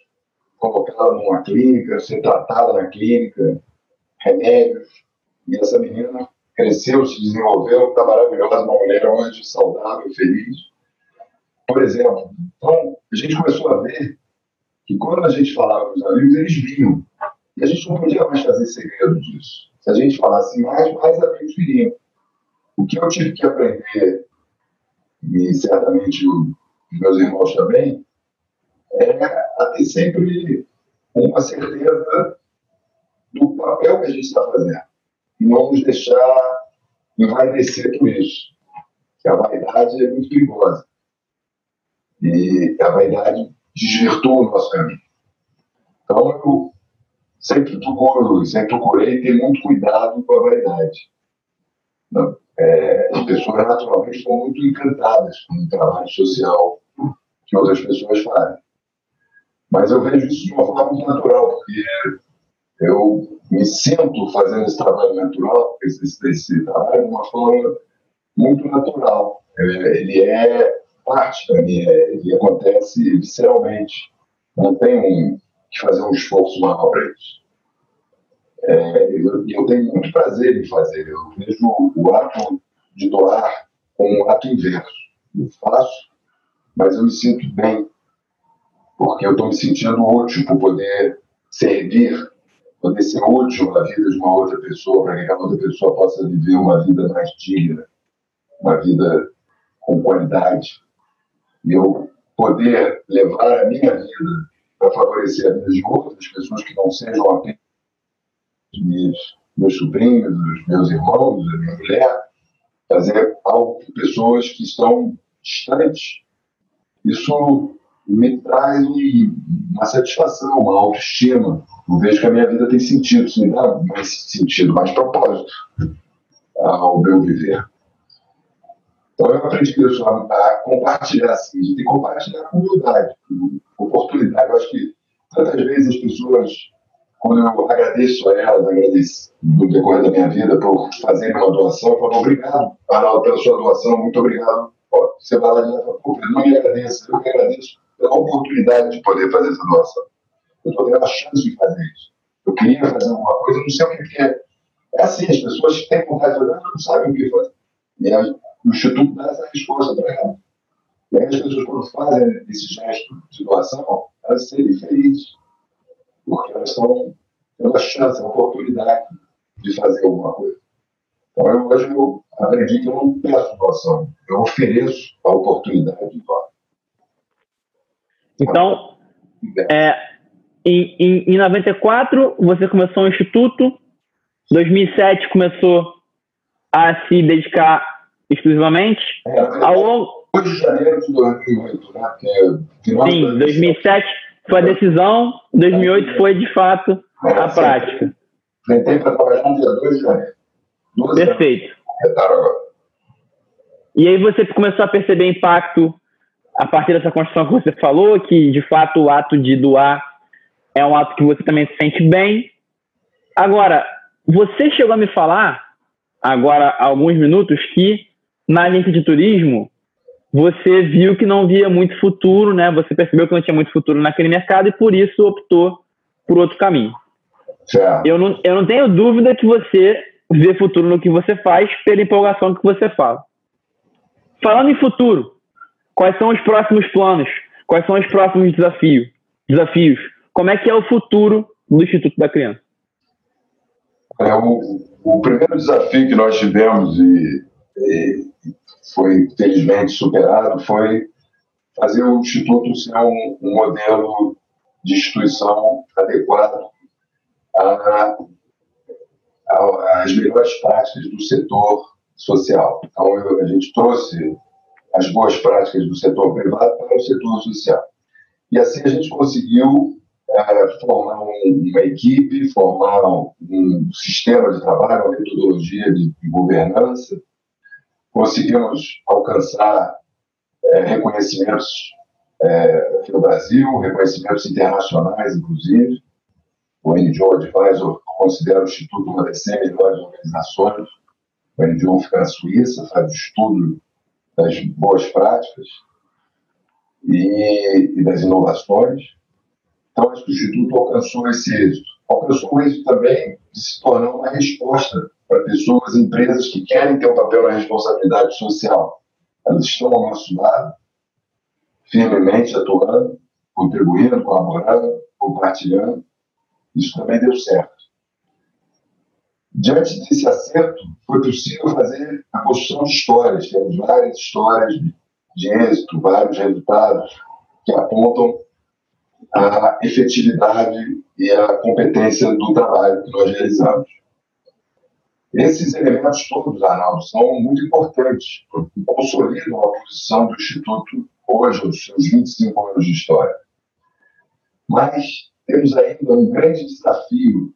colocá-la numa clínica, ser tratada na clínica, remédios. E essa menina cresceu, se desenvolveu, está maravilhosa, uma mulher hoje saudável, feliz. Por exemplo, então, a gente começou a ver que quando a gente falava com os amigos, eles vinham. E a gente não podia mais fazer segredo disso. Se a gente falasse mais, mais amigos viriam. O que eu tive que aprender, e certamente os meus irmãos também, é a ter sempre uma certeza do papel que a gente está fazendo. E não nos deixar envaidecer por isso. Que a vaidade é muito perigosa. E a vaidade desvirtua o nosso caminho. Então, eu sempre procuro, sempre procurei ter muito cuidado com a vaidade. É, as pessoas naturalmente estão muito encantadas com o trabalho social que outras pessoas fazem. Mas eu vejo isso de uma forma muito natural, porque eu me sinto fazendo esse trabalho natural, esse, esse trabalho de uma forma muito natural. É, ele é parte da minha, ele acontece visceralmente. Não tenho que fazer um esforço maior para isso. É, eu, eu, tenho muito prazer em fazer. Eu vejo o ato de doar como um ato inverso. Eu faço, mas eu me sinto bem, porque eu estou me sentindo útil por poder servir, poder ser útil na vida de uma outra pessoa, para que a outra pessoa possa viver uma vida mais digna, uma vida com qualidade. E eu poder levar a minha vida para favorecer a vida de outras pessoas que não sejam apenas meus, meus sobrinhos, os meus irmãos, a minha mulher, fazer algo com pessoas que estão distantes. Isso me traz uma satisfação, uma autoestima. Eu vejo que a minha vida tem sentido, isso me dá mais sentido, mais propósito ao meu viver. Então eu aprendi isso, a, a compartilhar assim, de compartilhar com humildade, oportunidade. Eu acho que tantas vezes as pessoas, quando eu agradeço a elas, agradeço no decorrer da minha vida por fazerem uma doação, eu falo obrigado, Arnaldo, pela sua doação, muito obrigado. Você vai lá e fala, não me agradeça, eu que agradeço pela oportunidade de poder fazer essa doação. Eu estou tendo a chance de fazer isso. Eu queria fazer alguma coisa, não sei o que é. É assim, as pessoas têm vontade de fazer, não sabem o que fazer. E o Instituto dá essa resposta para ela. E aí as pessoas, quando fazem esse gesto de doação, elas se sentem felizes, porque elas estão tendo a chance, a oportunidade de fazer alguma coisa. Então, eu, hoje eu aprendi que eu não peço doação, eu ofereço a oportunidade de doar. Então, é, em, em, em 94, você começou o Instituto, 2007 começou a se dedicar exclusivamente. É, ao longo. 8 de janeiro de 2008, né? Que é Sim, 2007 foi a decisão, 2008 foi de fato a prática. Para trabalhar no dia 2 de janeiro. Perfeito. E aí você começou a perceber impacto a partir dessa construção que você falou, que de fato o ato de doar é um ato que você também se sente bem. Agora, você chegou a me falar, agora há alguns minutos, que na agência de turismo, você viu que não via muito futuro, né? Você percebeu que não tinha muito futuro naquele mercado e por isso optou por outro caminho. Eu não, eu não tenho dúvida que você vê futuro no que você faz pela empolgação que você fala. Falando em futuro, quais são os próximos planos? Quais são os próximos desafios? Desafios? Como é que é o futuro do Instituto da Criança? É, o, o primeiro desafio que nós tivemos e foi felizmente superado, foi fazer o Instituto ser um, um modelo de instituição adequado às melhores práticas do setor social. Então, eu, a gente trouxe as boas práticas do setor privado para o setor social. E assim a gente conseguiu é, formar um, uma equipe, formar um, sistema de trabalho, uma metodologia de, de governança. Conseguimos alcançar é, reconhecimentos é, aqui no Brasil, reconhecimentos internacionais, inclusive. O NGO Advisor considera o Instituto uma das 100 melhores organizações. O NGO fica na Suíça, faz estudo das boas práticas e, e das inovações. Então, acho que o Instituto alcançou esse êxito. Alcançou êxito também de se tornar uma resposta para pessoas, empresas que querem ter um papel na responsabilidade social. Elas estão ao nosso lado, firmemente atuando, contribuindo, colaborando, compartilhando. Isso também deu certo. Diante desse acerto, foi possível fazer a construção de histórias. Temos várias histórias de êxito, vários resultados que apontam a efetividade e a competência do trabalho que nós realizamos. Esses elementos todos, Arnaldo, são muito importantes consolidam a posição do Instituto hoje, os seus 25 anos de história. Mas temos ainda um grande desafio,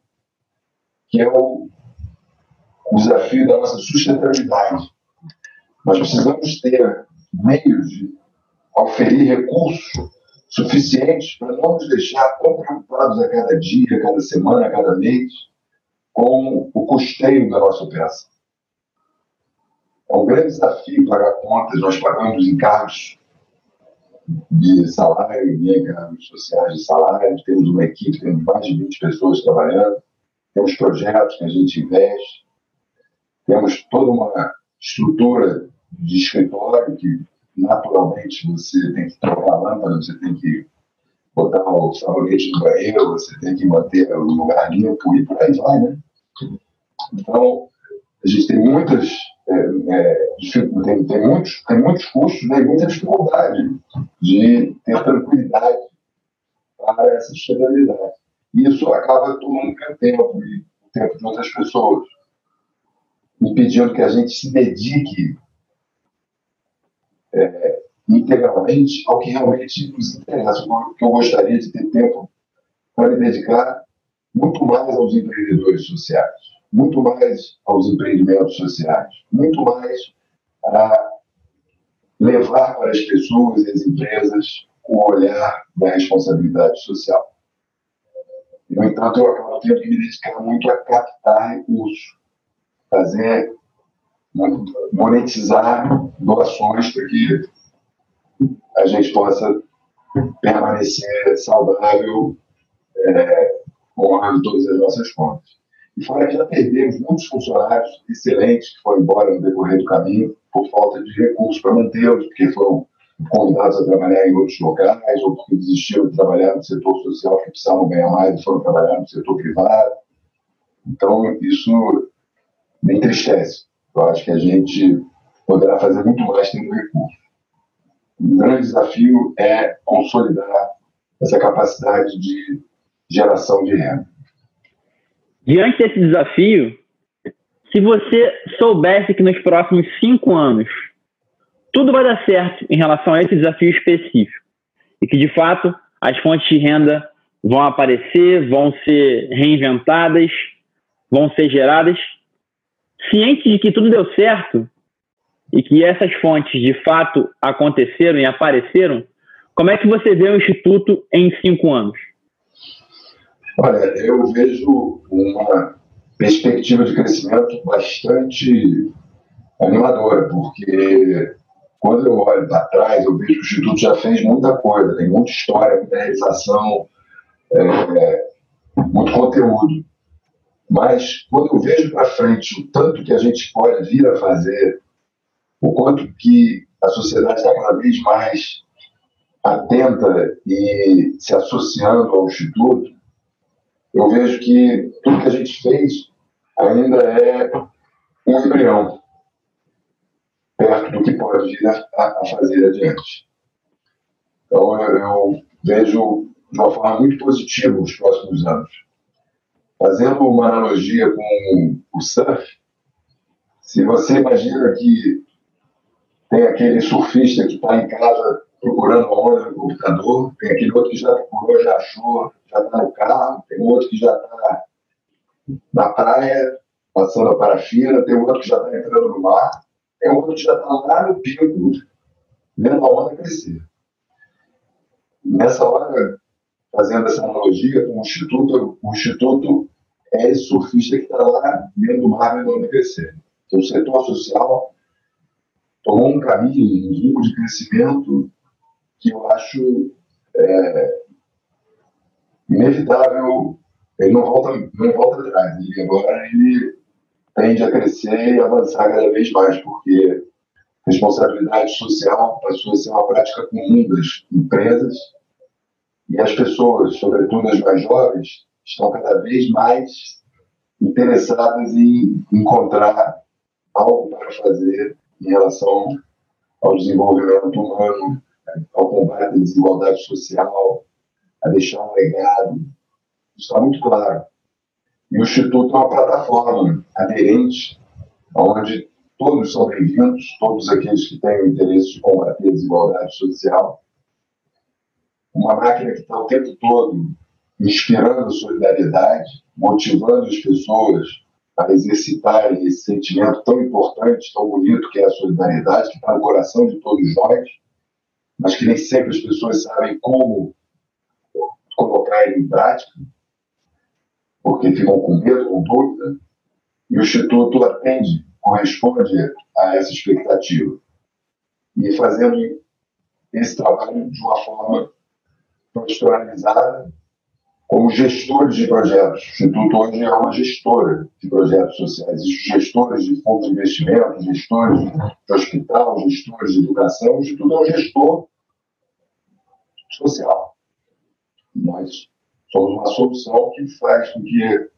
que é o, o desafio da nossa sustentabilidade. Nós precisamos ter meios de oferir recursos suficientes para não nos deixar tão preocupados a cada dia, a cada semana, a cada mês, com o custeio da nossa operação. É um grande desafio pagar contas, nós pagamos encargos de salário e encargos sociais de salário, temos uma equipe, temos mais de 20 pessoas trabalhando, temos projetos que a gente investe, temos toda uma estrutura de escritório que naturalmente você tem que trocar a lâmpada, você tem que botar o sabonete no banheiro, você tem que manter o lugar limpo e por aí vai, né? Então, a gente tem muitas é, é, tem, tem, muitos, tem muitos custos né, e muita dificuldade de ter tranquilidade para essa sustentabilidade. E isso acaba tomando tempo o tempo de outras pessoas, impedindo que a gente se dedique é, integralmente ao que realmente nos interessa, que eu gostaria de ter tempo para me dedicar muito mais aos empreendedores sociais, muito mais aos empreendimentos sociais, muito mais a levar para as pessoas e as empresas o olhar da responsabilidade social. No entanto, eu acabo tendo que me dedicar muito a captar recursos, fazer monetizar doações para que a gente possa permanecer saudável é, com todas as nossas contas. E fora que já perdemos muitos funcionários excelentes que foram embora no decorrer do caminho por falta de recursos para mantê-los, porque foram convidados a trabalhar em outros locais ou porque desistiram de trabalhar no setor social que precisavam ganhar mais e foram trabalhar no setor privado. Então, isso me entristece. Eu acho que a gente poderá fazer muito mais tendo recurso. O grande desafio é consolidar essa capacidade de geração de renda. Diante desse desafio, se você soubesse que nos próximos cinco anos tudo vai dar certo em relação a esse desafio específico e que, de fato, as fontes de renda vão aparecer, vão ser reinventadas, vão ser geradas, ciente de que tudo deu certo e que essas fontes de fato aconteceram e apareceram, como é que você vê o Instituto em cinco anos? Olha, eu vejo uma perspectiva de crescimento bastante animadora, porque quando eu olho para trás, eu vejo que o Instituto já fez muita coisa, tem muita história, muita realização, é, muito conteúdo. Mas quando eu vejo para frente o tanto que a gente pode vir a fazer, o quanto que a sociedade está cada vez mais atenta e se associando ao Instituto, eu vejo que tudo que a gente fez ainda é um embrião. perto do que pode vir a, a fazer adiante. Então, eu, eu vejo de uma forma muito positiva os próximos anos. Fazendo uma analogia com o surf, se você imagina que tem aquele surfista que está em casa procurando uma onda no computador, tem aquele outro que já procurou, já achou, já está no carro, tem outro que já está na praia, passando a parafina, tem outro que já está entrando no mar, tem outro que já está lá no pico, vendo a onda crescer. Nessa hora, fazendo essa analogia com o Instituto, o Instituto é esse surfista que está lá dentro do mar vendo onda crescer. Então, o setor social tomou um caminho, um rumo de crescimento que eu acho é, inevitável. Ele não volta, não volta atrás. Ele agora ele tende a crescer e avançar cada vez mais, porque responsabilidade social passou a ser uma prática comum das empresas e as pessoas, sobretudo as mais jovens, estão cada vez mais interessadas em encontrar algo para fazer em relação ao desenvolvimento humano, ao combate à desigualdade social, a deixar um legado. Isso está muito claro. E o Instituto é uma plataforma aderente, onde todos são bem-vindos, todos aqueles que têm o interesse de combater a desigualdade social. Uma máquina que está o tempo todo inspirando solidariedade, motivando as pessoas a exercitarem esse sentimento tão importante, tão bonito que é a solidariedade, que está no coração de todos nós, mas que nem sempre as pessoas sabem como colocar ele em prática, porque ficam com medo, com dúvida, e o Instituto atende, corresponde a essa expectativa. E fazendo esse trabalho de uma forma profissionalizada, como gestores de projetos. O Instituto hoje é uma gestora de projetos sociais. Existem gestores de fundo de investimento, gestores de hospital, gestores de educação. O Instituto é um gestor social. Nós somos uma solução que faz com que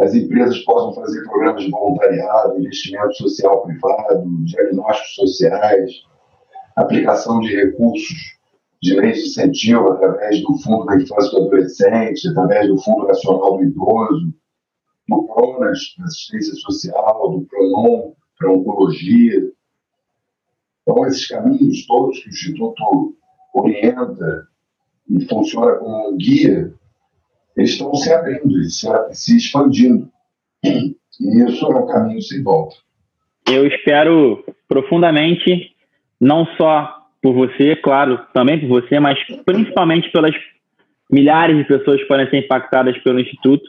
as empresas possam fazer programas de voluntariado, investimento social privado, diagnósticos sociais, aplicação de recursos de de incentivo através do Fundo da Infância do Adolescente, através do Fundo Nacional do Idoso, do PRONAS, da Assistência Social, do PRONOM, para Oncologia. Então, esses caminhos todos que o Instituto orienta e funciona como um guia, eles estão se abrindo e se expandindo. E isso é um caminho sem volta. Eu espero profundamente, não só por você, claro, também por você, mas principalmente pelas milhares de pessoas que podem ser impactadas pelo Instituto,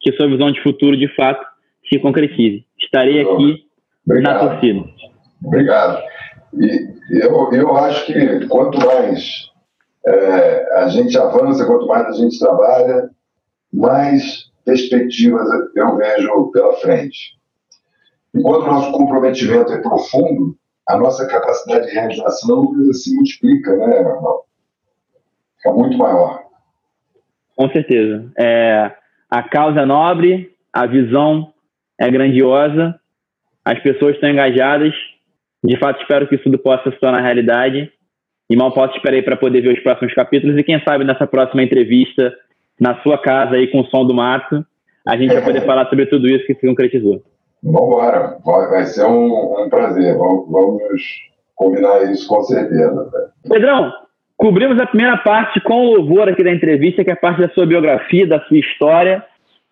que sua visão de futuro, de fato, se concretize. Estarei aqui Obrigado. na torcida. Obrigado. E eu, eu acho que quanto mais é, a gente avança, quanto mais a gente trabalha, mais perspectivas eu vejo pela frente. Enquanto o nosso comprometimento é profundo, a nossa capacidade de realização se multiplica, né, Fica muito maior. Com certeza. É, a causa é nobre, a visão é grandiosa, as pessoas estão engajadas. De fato, espero que isso tudo possa se tornar realidade. E mal posso esperar para poder ver os próximos capítulos. E quem sabe nessa próxima entrevista, na sua casa aí com o som do mato, a gente vai poder falar sobre tudo isso que se concretizou. Vamos embora, vai ser um, um prazer. Vamos, vamos, combinar isso com certeza. Pedrão, cobrimos a primeira parte com louvor aqui da entrevista, que é parte da sua biografia, da sua história.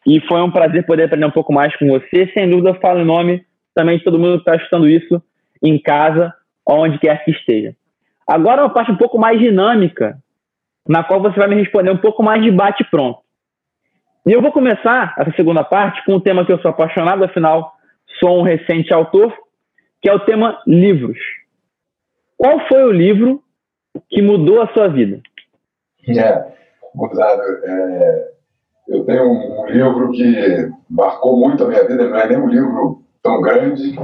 E foi um prazer poder aprender um pouco mais com você. Sem dúvida, eu falo em nome também de todo mundo que está escutando isso em casa, onde quer que esteja. Agora, uma parte um pouco mais dinâmica, na qual você vai me responder um pouco mais de bate-pronto. E eu vou começar essa segunda parte com um tema que eu sou apaixonado, afinal, sou um recente autor, que é o tema livros. Qual foi o livro que mudou a sua vida? É, Gonzalo, é, eu tenho um livro que marcou muito a minha vida, não é nem um livro tão grande,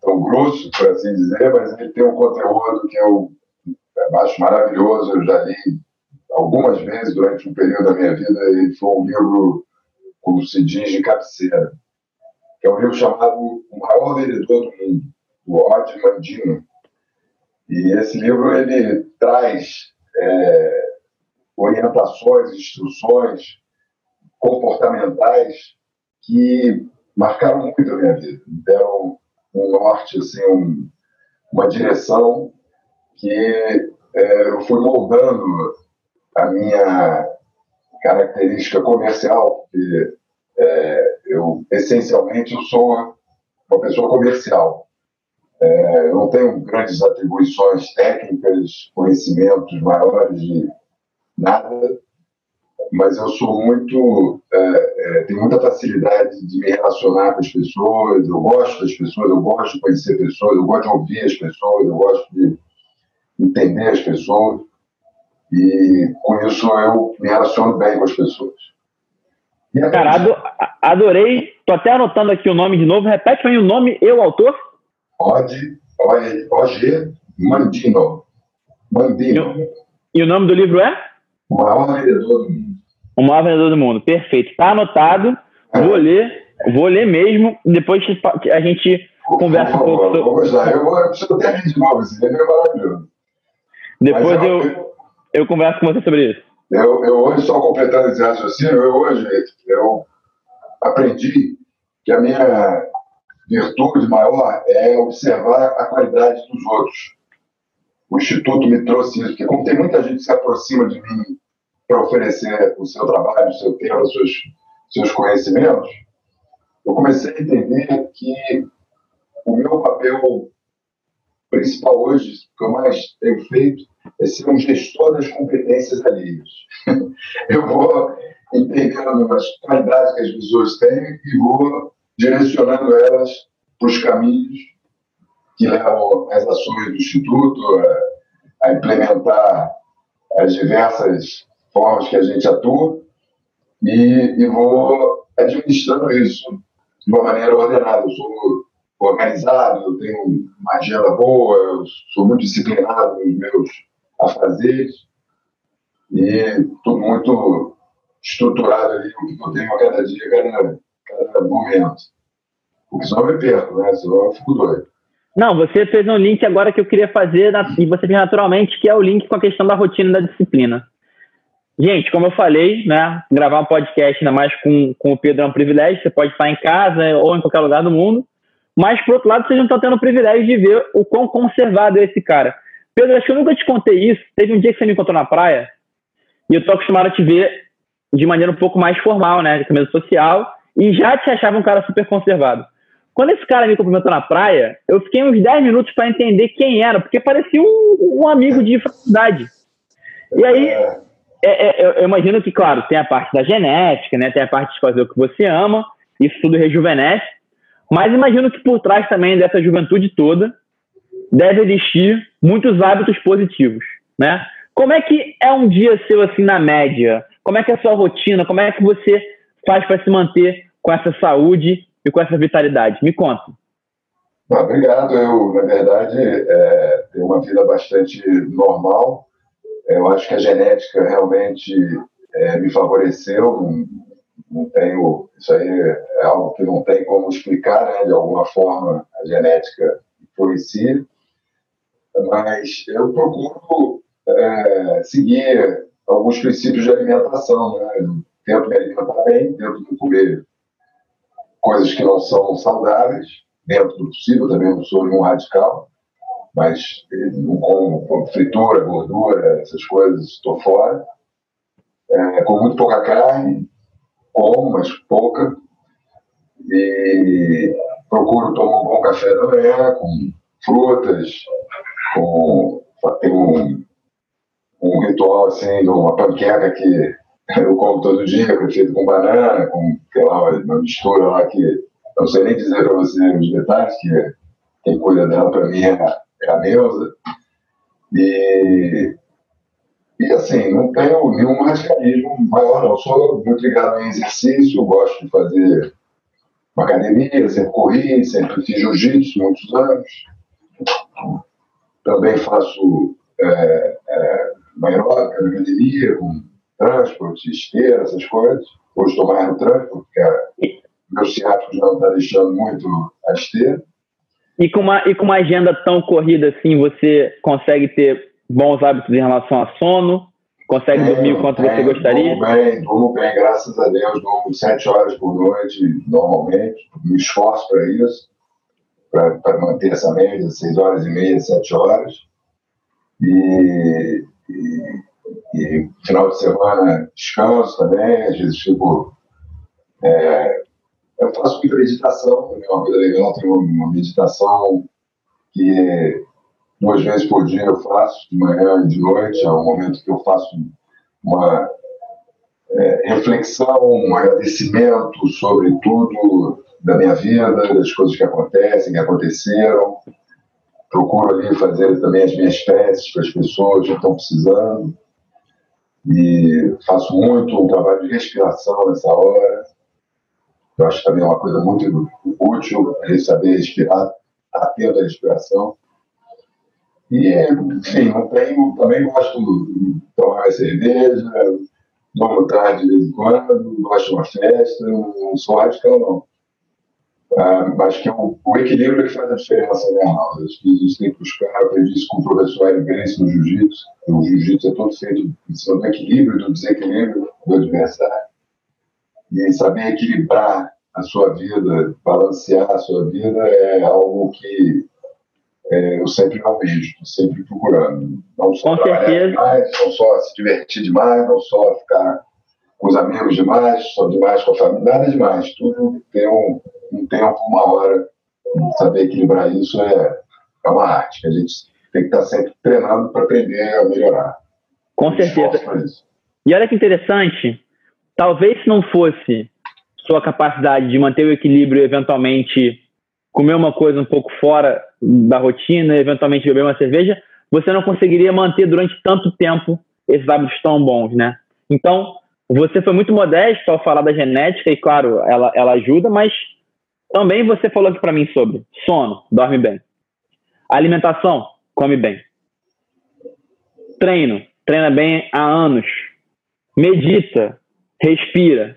tão grosso, por assim dizer, mas ele tem um conteúdo que eu acho maravilhoso, eu já li algumas vezes durante um período da minha vida, ele foi um livro, como se diz, de cabeceira que é um livro chamado O Maior Vendedor do Mundo, do Rod Mandino. E esse livro ele traz é, orientações, instruções comportamentais que marcaram muito a minha vida, deram um norte, assim, um, uma direção que é, eu fui moldando a minha característica comercial, porque é, eu essencialmente eu sou uma pessoa comercial. É, eu não tenho grandes atribuições técnicas, conhecimentos maiores de nada, mas eu sou muito, é, é, tenho muita facilidade de me relacionar com as pessoas, eu gosto das pessoas, eu gosto de conhecer pessoas, eu gosto de ouvir as pessoas, eu gosto de entender as pessoas, e com isso eu me relaciono bem com as pessoas. Cara, adorei, tô até anotando aqui o nome de novo, repete para mim o nome e o autor. Ode, O-G Mandino. Mandino. E o nome do livro é? O maior vendedor do mundo. O maior vendedor do mundo, perfeito. Está anotado, é. vou ler, vou ler mesmo, depois a gente conversa um pouco. Vamos lá, eu, vou, eu até de novo, esse livro é maravilhoso. Depois eu, eu, eu converso com você sobre isso. Eu, eu hoje, só completando esse raciocínio, eu hoje eu aprendi que a minha virtude maior é observar a qualidade dos outros. O Instituto me trouxe isso, porque como tem muita gente que se aproxima de mim para oferecer o seu trabalho, o seu tempo, os seus, seus conhecimentos, eu comecei a entender que o meu papel principal hoje, que eu mais tenho feito, é ser um gestor das competências alheias. eu vou entendendo as qualidades que as pessoas têm e vou direcionando elas para os caminhos que levam as ações do Instituto a, a implementar as diversas formas que a gente atua e, e vou administrando isso de uma maneira ordenada. Eu sou organizado, eu tenho uma agenda boa, eu sou muito disciplinado nos meus afazeres e estou muito estruturado ali o que eu tenho a cada dia, cada, cada momento. Porque senão eu me perco, né? Senão eu fico doido. Não, você fez um link agora que eu queria fazer e você fez naturalmente, que é o link com a questão da rotina da disciplina. Gente, como eu falei, né, gravar um podcast, ainda mais com, com o Pedro, é um privilégio. Você pode estar em casa ou em qualquer lugar do mundo. Mas, por outro lado, vocês não estão tendo o privilégio de ver o quão conservado é esse cara. Pedro, acho que eu nunca te contei isso. Teve um dia que você me encontrou na praia e eu tô acostumado a te ver de maneira um pouco mais formal, né, de camisa social, e já te achava um cara super conservado. Quando esse cara me cumprimentou na praia, eu fiquei uns 10 minutos para entender quem era, porque parecia um, um amigo de faculdade. E aí, é, é, eu imagino que, claro, tem a parte da genética, né? Tem a parte de fazer o que você ama, isso tudo rejuvenesce. Mas imagino que por trás também dessa juventude toda deve existir muitos hábitos positivos, né? Como é que é um dia seu assim na média? Como é que é a sua rotina? Como é que você faz para se manter com essa saúde e com essa vitalidade? Me conta. Ah, obrigado. Eu, na verdade, é, tenho uma vida bastante normal. Eu acho que a genética realmente é, me favoreceu. Não, não, tenho, isso aí é algo que não tem como explicar, né? De alguma forma, a genética influencia. Mas eu procuro é, seguir alguns princípios de alimentação. Né? Eu tento me alimentar bem, tento comer coisas que não são saudáveis, dentro do possível, também não sou nenhum radical, mas não como fritura, gordura, essas coisas, estou fora. É, com muito pouca carne, como, mas pouca. E procuro tomar um bom café da manhã, com frutas, com, tem um, um ritual assim, de uma panqueca que eu como todo dia, que é feito com banana, com sei lá, uma mistura lá que não sei nem dizer para você os detalhes, que quem cuida dela para mim é a, é a Neuza. E, e assim, não tenho nenhum radicalismo maior, não. Sou muito ligado em exercício, gosto de fazer uma academia, sempre corri, sempre fiz jiu-jitsu muitos anos. Também faço é, é, aeróbica na academia, com transporte, esteira, essas coisas. Hoje estou mais no transporte, porque a, meu ciático já não está deixando muito a esteira. E com, uma, e com uma agenda tão corrida assim, você consegue ter bons hábitos em relação a sono? Consegue é, dormir o quanto você gostaria? Durmo bem, durmo bem, graças a Deus. Durmo sete horas por noite, normalmente. Me esforço para isso, para manter essa média, seis horas e meia, sete horas. E, e, e final de semana descanso também, às vezes fico. É, eu faço meditação, também é uma coisa legal, tenho uma meditação que duas vezes por dia eu faço, de manhã e de noite, é um momento que eu faço uma é, reflexão, um agradecimento sobre tudo da minha vida, das coisas que acontecem, que aconteceram. Procuro ali fazer também as minhas preces para as pessoas que estão precisando. E faço muito um trabalho de respiração nessa hora. Eu acho também uma coisa muito útil gente saber respirar, atento à respiração. E, enfim, não tenho, também gosto de tomar cerveja, tomo tarde de vez em quando, gosto de uma festa, não sou radical, não. Ah, acho que o, o, equilíbrio é que faz a diferença, né, Arnaldo? Acho que a gente tem que buscar, eu aprendi isso com o professor Hélio Grace no Jiu-Jitsu. O Jiu-Jitsu é todo feito em cima do equilíbrio, do desequilíbrio do adversário. E saber equilibrar a sua vida, balancear a sua vida é algo que é, eu sempre almejo, estou sempre procurando. Não só com certeza. demais, não só se divertir demais, não só ficar com os amigos demais, só demais com a família, nada demais. Tudo tem um, um tempo, uma hora. Saber equilibrar isso é, é uma arte que a gente tem que estar sempre treinando para aprender a melhorar. Com certeza. E olha que interessante, talvez se não fosse sua capacidade de manter o equilíbrio e eventualmente comer uma coisa um pouco fora da rotina, eventualmente beber uma cerveja, você não conseguiria manter durante tanto tempo esses hábitos tão bons, né? Então, você foi muito modesto ao falar da genética e, claro, ela, ela ajuda, mas também você falou aqui para mim sobre sono, dorme bem. Alimentação, come bem. Treino, treina bem há anos. Medita, respira.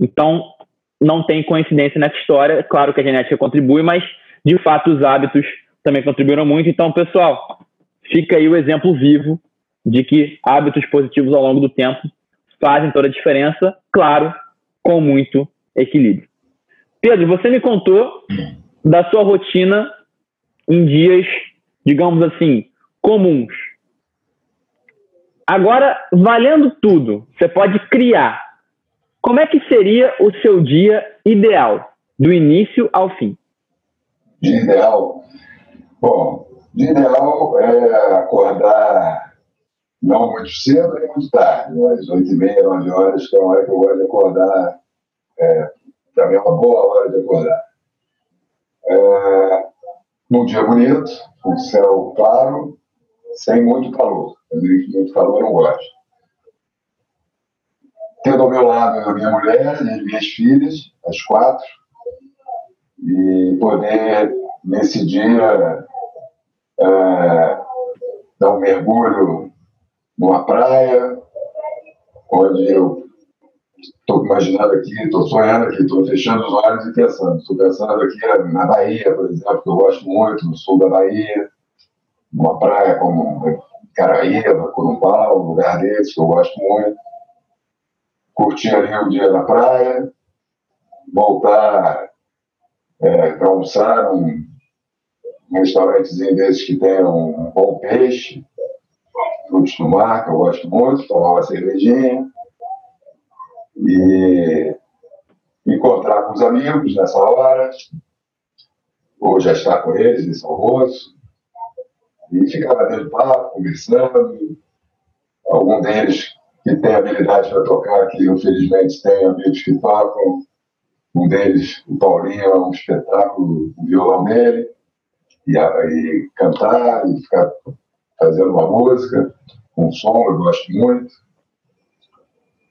Então, não tem coincidência nessa história. Claro que a genética contribui, mas de fato os hábitos também contribuíram muito. Então, pessoal, fica aí o exemplo vivo de que hábitos positivos ao longo do tempo fazem toda a diferença, claro, com muito equilíbrio. Pedro, você me contou da sua rotina em dias, digamos assim, comuns. Agora, valendo tudo, você pode criar como é que seria o seu dia ideal, do início ao fim? Dia ideal? Bom, dia ideal é acordar não muito cedo nem muito tarde, às oito e meia, nove horas, que é a hora que eu gosto de acordar. É, também é uma boa hora de acordar. É, num dia bonito, com céu claro, sem muito calor. Muito calor eu não gosto tendo ao meu lado a minha mulher, as minhas filhas, as quatro, e poder, nesse dia, é, dar um mergulho numa praia, onde eu estou imaginando aqui, estou sonhando aqui, estou fechando os olhos e pensando. Estou pensando aqui na Bahia, por exemplo, que eu gosto muito, no sul da Bahia, numa praia como Caraíba, Corumbau, um lugar desse que eu gosto muito curtir ali um dia na praia, voltar é, para almoçar num, num restaurantezinho desses que tem um, um bom peixe, frutos do mar, que eu gosto muito, tomar uma cervejinha e encontrar com os amigos nessa hora, ou já estar com eles nesse almoço, e ficar batendo papo, conversando. Algum deles que tem habilidade para tocar, que infelizmente tem amigos que tocam. Um deles, o Paulinho, é um espetáculo, o violão dele, e, e cantar e ficar fazendo uma música, com som, eu gosto muito.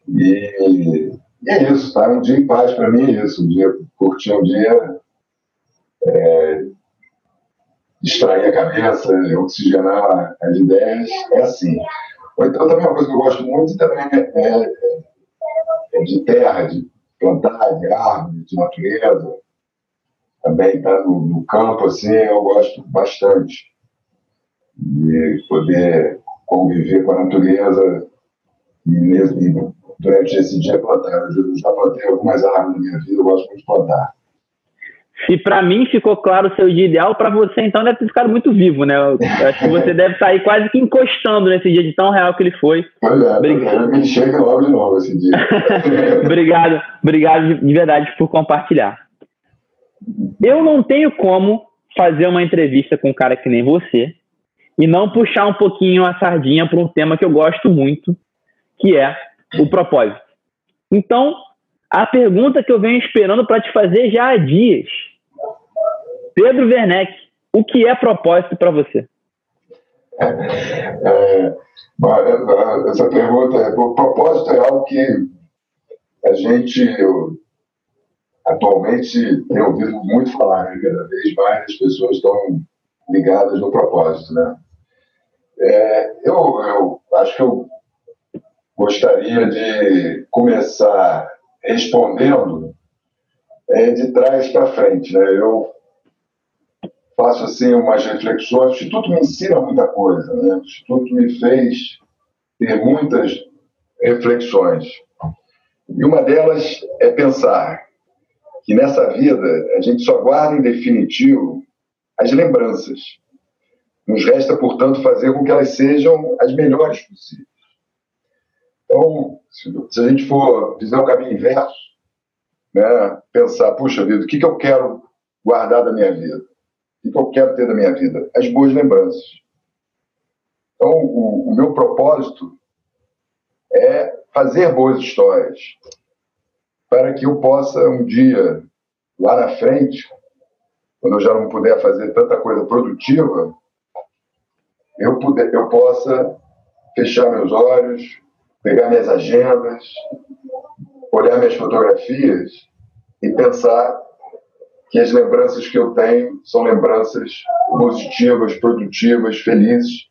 E, e é isso, tá? Um dia em paz para mim é isso, um dia, curtir um dia, é, distrair a cabeça, oxigenar as ideias, é assim. Ou então também uma coisa que eu gosto muito também é, é, é de terra, de plantar, de árvore, de natureza. também tá no, no campo, assim, eu gosto bastante de poder conviver com a natureza e, e durante esse dia plantar. Eu já plantei algumas árvores na minha vida, eu gosto muito de plantar. Se para mim ficou claro o seu dia ideal, para você então deve ter ficado muito vivo, né? Eu acho que você deve sair quase que encostando nesse dia de tão real que ele foi. Pois é, obrigado. me chega logo de novo esse dia. obrigado, obrigado de verdade por compartilhar. Eu não tenho como fazer uma entrevista com um cara que nem você e não puxar um pouquinho a sardinha para um tema que eu gosto muito, que é o propósito. Então, a pergunta que eu venho esperando para te fazer já há dias. Pedro Werneck, o que é propósito para você? É, essa pergunta, o propósito é algo que a gente atualmente tem ouvido muito falar, né? cada vez mais as pessoas estão ligadas no propósito, né? É, eu, eu acho que eu gostaria de começar respondendo é, de trás para frente. Né? Eu faço assim umas reflexões. O Instituto me ensina muita coisa. Né? O Instituto me fez ter muitas reflexões. E uma delas é pensar que nessa vida a gente só guarda em definitivo as lembranças. Nos resta, portanto, fazer com que elas sejam as melhores possíveis. Então, se a gente for fizer o caminho inverso, né, pensar, puxa vida, o que, que eu quero guardar da minha vida? O que, que eu quero ter da minha vida? As boas lembranças. Então, o, o meu propósito é fazer boas histórias para que eu possa um dia, lá na frente, quando eu já não puder fazer tanta coisa produtiva, eu, puder, eu possa fechar meus olhos, pegar minhas agendas, olhar minhas fotografias e pensar que as lembranças que eu tenho são lembranças positivas, produtivas, felizes,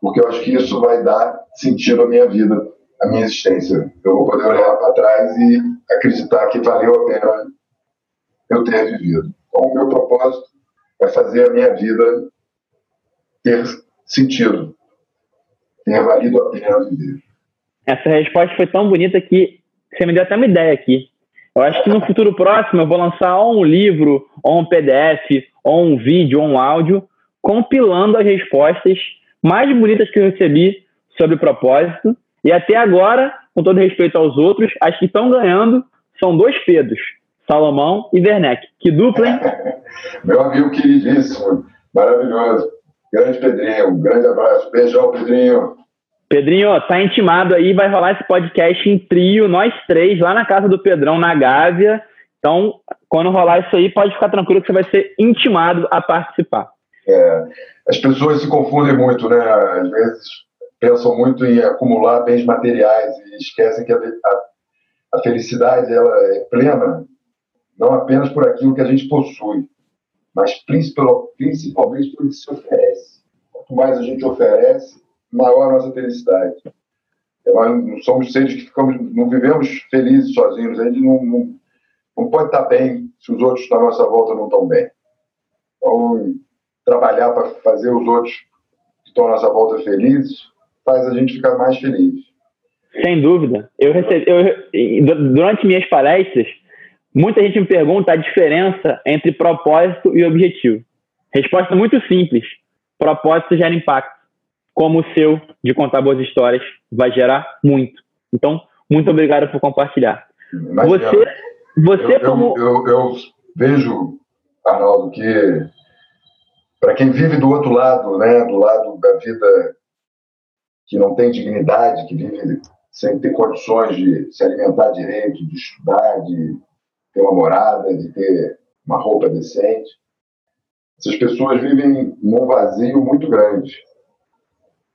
porque eu acho que isso vai dar sentido à minha vida, à minha existência. Eu vou poder olhar para trás e acreditar que valeu a pena eu ter vivido. Então, o meu propósito é fazer a minha vida ter sentido, ter valido a pena viver. Essa resposta foi tão bonita que você me deu até uma ideia aqui. Eu acho que no futuro próximo eu vou lançar ou um livro, ou um PDF, ou um vídeo, ou um áudio, compilando as respostas mais bonitas que eu recebi sobre o propósito. E até agora, com todo respeito aos outros, as que estão ganhando são dois Pedros, Salomão e Werneck. Que dupla, hein? Meu amigo queridíssimo, maravilhoso. Grande Pedrinho, um grande abraço. Beijão, Pedrinho. Pedrinho, tá intimado aí, vai rolar esse podcast em trio, nós três, lá na casa do Pedrão, na Gávea. Então, quando rolar isso aí, pode ficar tranquilo que você vai ser intimado a participar. É, as pessoas se confundem muito, né? Às vezes pensam muito em acumular bens materiais e esquecem que a, a, a felicidade ela é plena não apenas por aquilo que a gente possui, mas principalmente por que se oferece. Quanto mais a gente oferece, maior a nossa felicidade. Nós não somos seres que ficamos, não vivemos felizes sozinhos. A gente não, não, não pode estar bem se os outros na nossa volta não estão bem. Então, trabalhar para fazer os outros que estão à nossa volta felizes faz a gente ficar mais feliz. Sem dúvida. Eu recebi, eu, durante minhas palestras, muita gente me pergunta a diferença entre propósito e objetivo. Resposta muito simples: propósito gera impacto como o seu de contar boas histórias vai gerar muito. Então, muito obrigado por compartilhar. você, você eu, como eu, eu, eu vejo, Arnaldo, que para quem vive do outro lado, né, do lado da vida que não tem dignidade, que vive sem ter condições de se alimentar direito, de estudar, de ter uma morada, de ter uma roupa decente, essas pessoas vivem num vazio muito grande.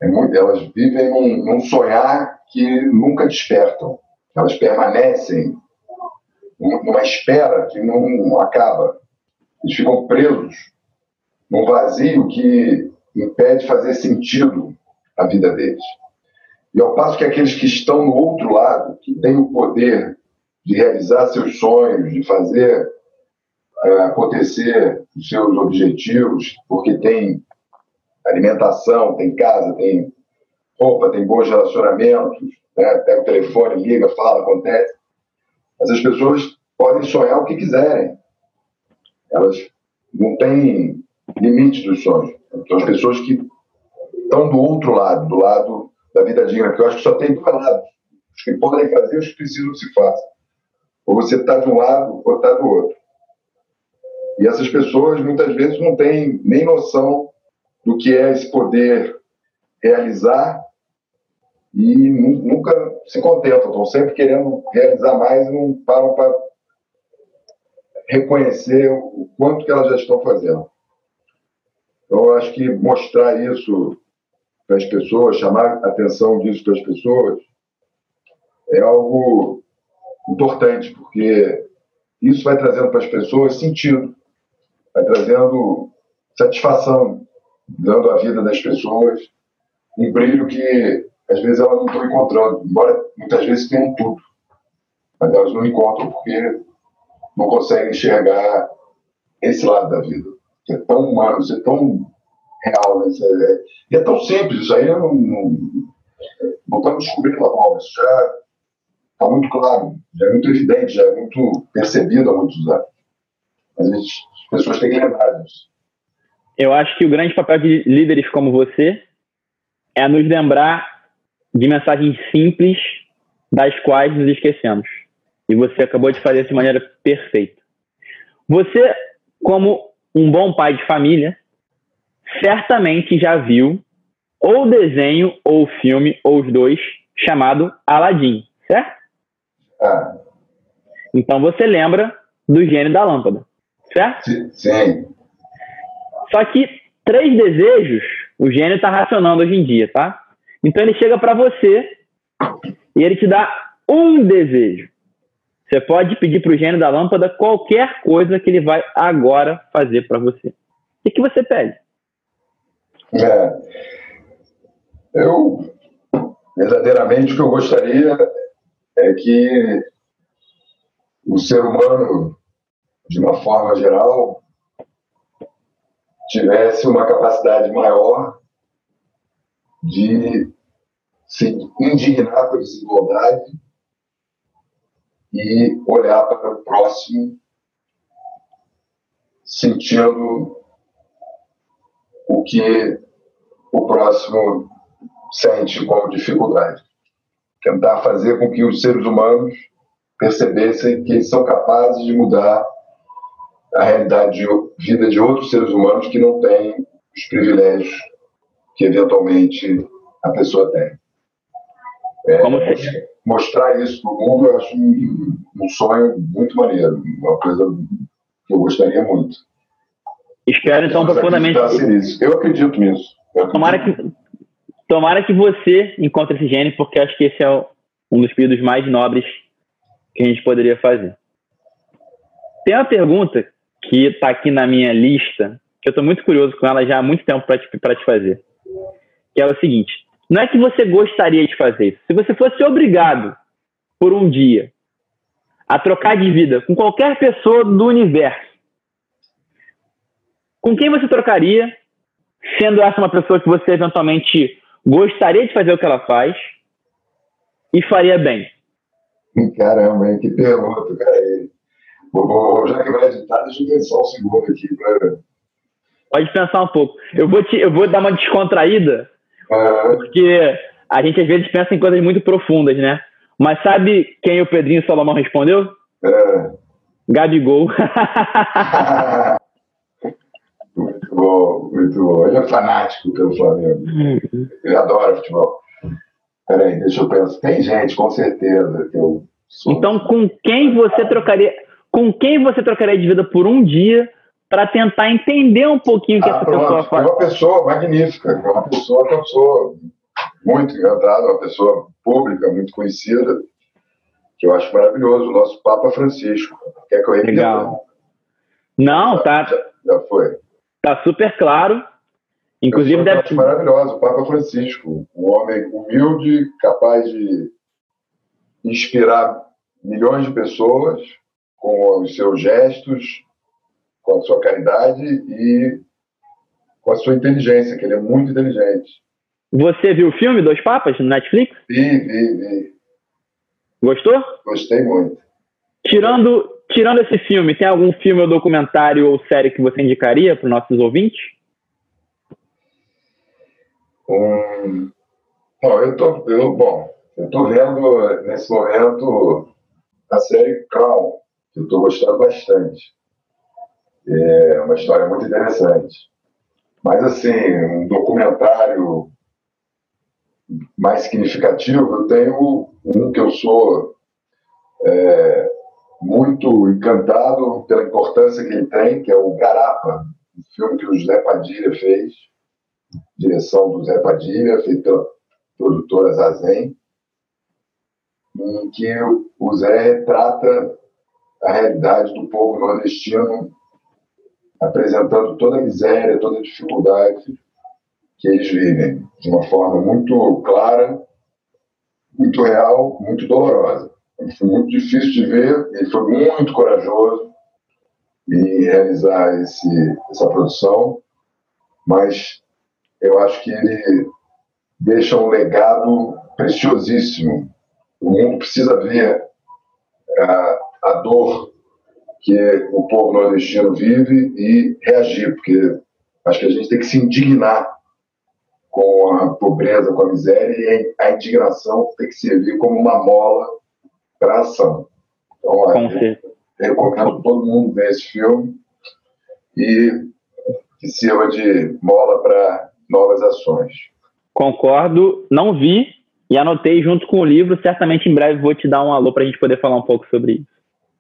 É muito, elas vivem num, num sonhar que nunca despertam. Elas permanecem numa espera que não acaba. Eles ficam presos num vazio que impede fazer sentido a vida deles. E ao passo que aqueles que estão no outro lado, que têm o poder de realizar seus sonhos, de fazer é, acontecer os seus objetivos, porque tem alimentação, tem casa, tem roupa, tem bons relacionamentos, né? pega o telefone, liga, fala, acontece. Mas as pessoas podem sonhar o que quiserem. Elas não têm limite dos sonhos. São as pessoas que estão do outro lado, do lado da vida digna, porque eu acho que só tem dois lados. Os que podem fazer, os que precisam se façam. Ou você está de um lado, ou está do outro. E essas pessoas, muitas vezes, não têm nem noção do que é esse poder realizar e nunca se contentam, estão sempre querendo realizar mais e não param para reconhecer o quanto que elas já estão fazendo. Então, eu acho que mostrar isso para as pessoas, chamar a atenção disso para as pessoas, é algo importante, porque isso vai trazendo para as pessoas sentido, vai trazendo satisfação, dando à vida das pessoas um brilho que às vezes elas não estão encontrando, embora muitas vezes tenham tudo, mas elas não encontram porque não conseguem enxergar esse lado da vida, que é tão humano, isso é tão real, né? É, e é tão simples, isso aí não, não, não estamos descobrindo a nova, isso já está muito claro, já é muito evidente, já é muito percebido há muitos anos. Mas as pessoas têm que lembrar disso. Eu acho que o grande papel de líderes como você é nos lembrar de mensagens simples das quais nos esquecemos. E você acabou de fazer isso de maneira perfeita. Você, como um bom pai de família, certamente já viu ou desenho, ou filme, ou os dois, chamado Aladdin, certo? Ah. Então você lembra do gênio da lâmpada, certo? Sim. Só que três desejos o gênio está racionando hoje em dia, tá? Então ele chega para você e ele te dá um desejo. Você pode pedir para o gênio da lâmpada qualquer coisa que ele vai agora fazer para você. O que, você pede? É, eu, verdadeiramente, o que eu gostaria é que o ser humano, de uma forma geral, tivesse uma capacidade maior de se indignar com a desigualdade e olhar para o próximo sentindo o que o próximo sente como dificuldade. Tentar fazer com que os seres humanos percebessem que são capazes de mudar a realidade de vida de outros seres humanos que não têm os privilégios que eventualmente a pessoa tem. É, Como se... Mostrar isso para o mundo eu acho um, um, sonho muito maneiro, uma coisa que eu gostaria muito. Espero então profundamente. Eu acredito nisso. Eu acredito. Tomara, que, tomara que você encontre esse gênio, porque acho que esse é um dos pedidos mais nobres que a gente poderia fazer. Tem uma pergunta que está aqui na minha lista, que eu estou muito curioso com ela já há muito tempo para te, te fazer que é o seguinte: não é que você gostaria de fazer isso. Se você fosse obrigado por um dia a trocar de vida com qualquer pessoa do universo, com quem você trocaria, sendo essa uma pessoa que você eventualmente gostaria de fazer o que ela faz e faria bem? Caramba, que pergunta, cara. Vou, já que vai editar, deixa eu pensar um segundo aqui. Pra... Pode pensar um pouco. Eu vou, te, eu vou dar uma descontraída porque a gente às vezes pensa em coisas muito profundas, né? Mas sabe quem o Pedrinho Salomão respondeu? É. Gabigol. muito bom, muito bom. Ele é fanático pelo Flamengo. Ele adora futebol. Peraí, deixa eu pensar. Tem gente, com certeza, que eu sou... Então, com quem você trocaria? Com quem você trocaria de vida por um dia para tentar entender um pouquinho o que ah, essa pronto. pessoa faz. É uma pessoa magnífica, é uma pessoa que eu sou muito encantado, uma pessoa pública, muito conhecida, que eu acho maravilhoso, o nosso Papa Francisco. Quer que eu repita? Legal. Não, tá. Já, já foi. Tá super claro. Inclusive deve ser maravilhoso, o Papa Francisco, um homem humilde, capaz de inspirar milhões de pessoas com os seus gestos, com a sua caridade e com a sua inteligência, que ele é muito inteligente. Você viu o filme Dois Papas no Netflix? Vi, vi, vi. Gostou? Gostei muito. Tirando, tirando esse filme, tem algum filme ou documentário ou série que você indicaria para os nossos ouvintes? Um... Bom, eu tô, eu, bom, eu tô vendo nesse momento a série Crown, que eu estou gostando bastante. É uma história muito interessante. Mas, assim, um documentário mais significativo, eu tenho um que eu sou é, muito encantado pela importância que ele tem, que é o Garapa, um filme que o José Padilha fez, direção do Zé Padilha, feito pela produtora Zazen, em que o Zé retrata a realidade do povo nordestino, apresentando toda a miséria, toda a dificuldade que eles vivem, de uma forma muito clara, muito real, muito dolorosa. Foi muito difícil de ver, ele foi muito corajoso em realizar esse, essa produção, mas eu acho que ele deixa um legado preciosíssimo. O mundo precisa ver a, a dor que o povo nordestino vive e reagir, porque acho que a gente tem que se indignar com a pobreza, com a miséria, e a indignação tem que servir como uma mola para ação. Então, eu recomendo todo mundo ver esse filme e que sirva de mola para novas ações. Concordo, não vi e anotei junto com o livro. Certamente em breve vou te dar um alô para a gente poder falar um pouco sobre isso.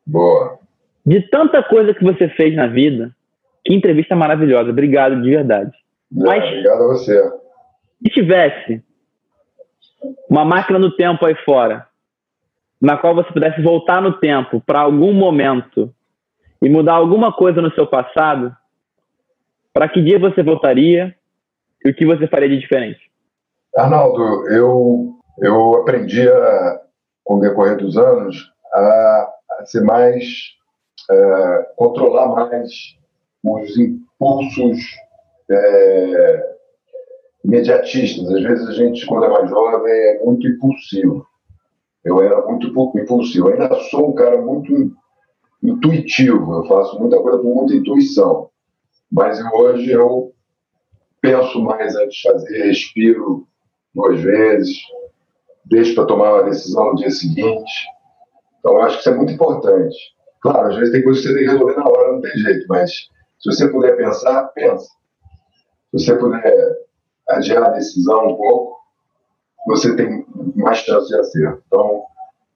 Boa. De tanta coisa que você fez na vida, que entrevista maravilhosa. Obrigado de verdade. É, Mas, obrigado a você. Se tivesse uma máquina do tempo aí fora, na qual você pudesse voltar no tempo para algum momento e mudar alguma coisa no seu passado, para que dia você voltaria e o que você faria de diferente? Arnaldo, eu, eu aprendi a, com o decorrer dos anos a, a ser mais, é, controlar mais os impulsos é, imediatistas. Às vezes a gente, quando é mais jovem, é muito impulsivo. Eu era muito impulsivo. Eu ainda sou um cara muito intuitivo. Eu faço muita coisa com muita intuição. Mas hoje eu penso mais antes de fazer, respiro duas vezes, deixo para tomar uma decisão no dia seguinte. Então, acho que isso é muito importante. Claro, às vezes tem coisas que você tem que resolver na hora, não tem jeito, mas se você puder pensar, pensa. Se você puder adiar a decisão um pouco, você tem mais chance de acerto. Então,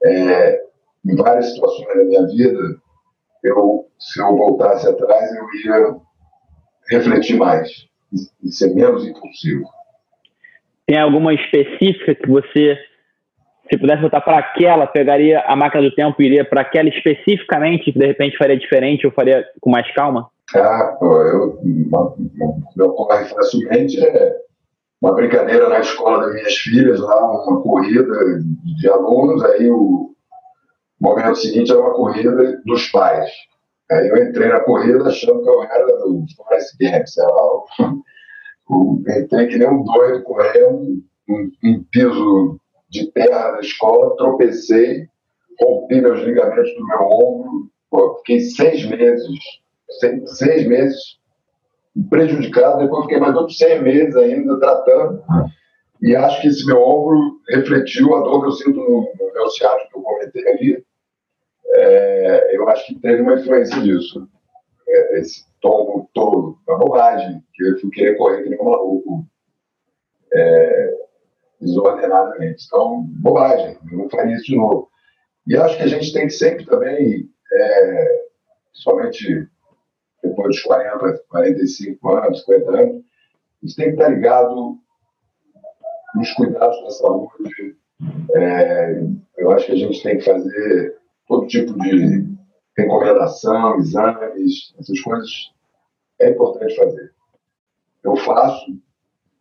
é, em várias situações da minha vida, eu, se eu voltasse atrás, eu ia refletir mais e ser menos impulsivo. Tem alguma específica que você, se pudesse voltar para aquela, pegaria a máquina do tempo e iria para aquela especificamente, que de repente faria diferente ou faria com mais calma? Ah, pô, eu, me ocorre facilmente é uma brincadeira na escola das minhas filhas, lá, uma corrida de alunos, aí o momento seguinte era uma corrida dos pais. Aí eu entrei na corrida achando que eu era do Forest Gump, sei lá. entrei que nem um doido correndo, um, um piso de terra da escola, tropecei, rompi meus ligamentos do meu ombro, fiquei seis meses, seis, seis meses prejudicado, depois fiquei mais outros seis meses ainda tratando, e acho que esse meu ombro refletiu a dor que eu sinto no, no meu ciático que eu comentei ali, é, eu acho que teve uma influência disso. É, esse tombo todo, uma bobagem, que eu fui querer correr que nem um maluco, é, desordenadamente. Então, bobagem, não faria isso de novo. E acho que a gente tem que sempre também, é, somente depois dos 40, 45 anos, 50 anos, a gente tem que estar ligado nos cuidados da saúde. É, eu acho que a gente tem que fazer todo tipo de recomendação, exames, essas coisas é importante fazer. Eu faço,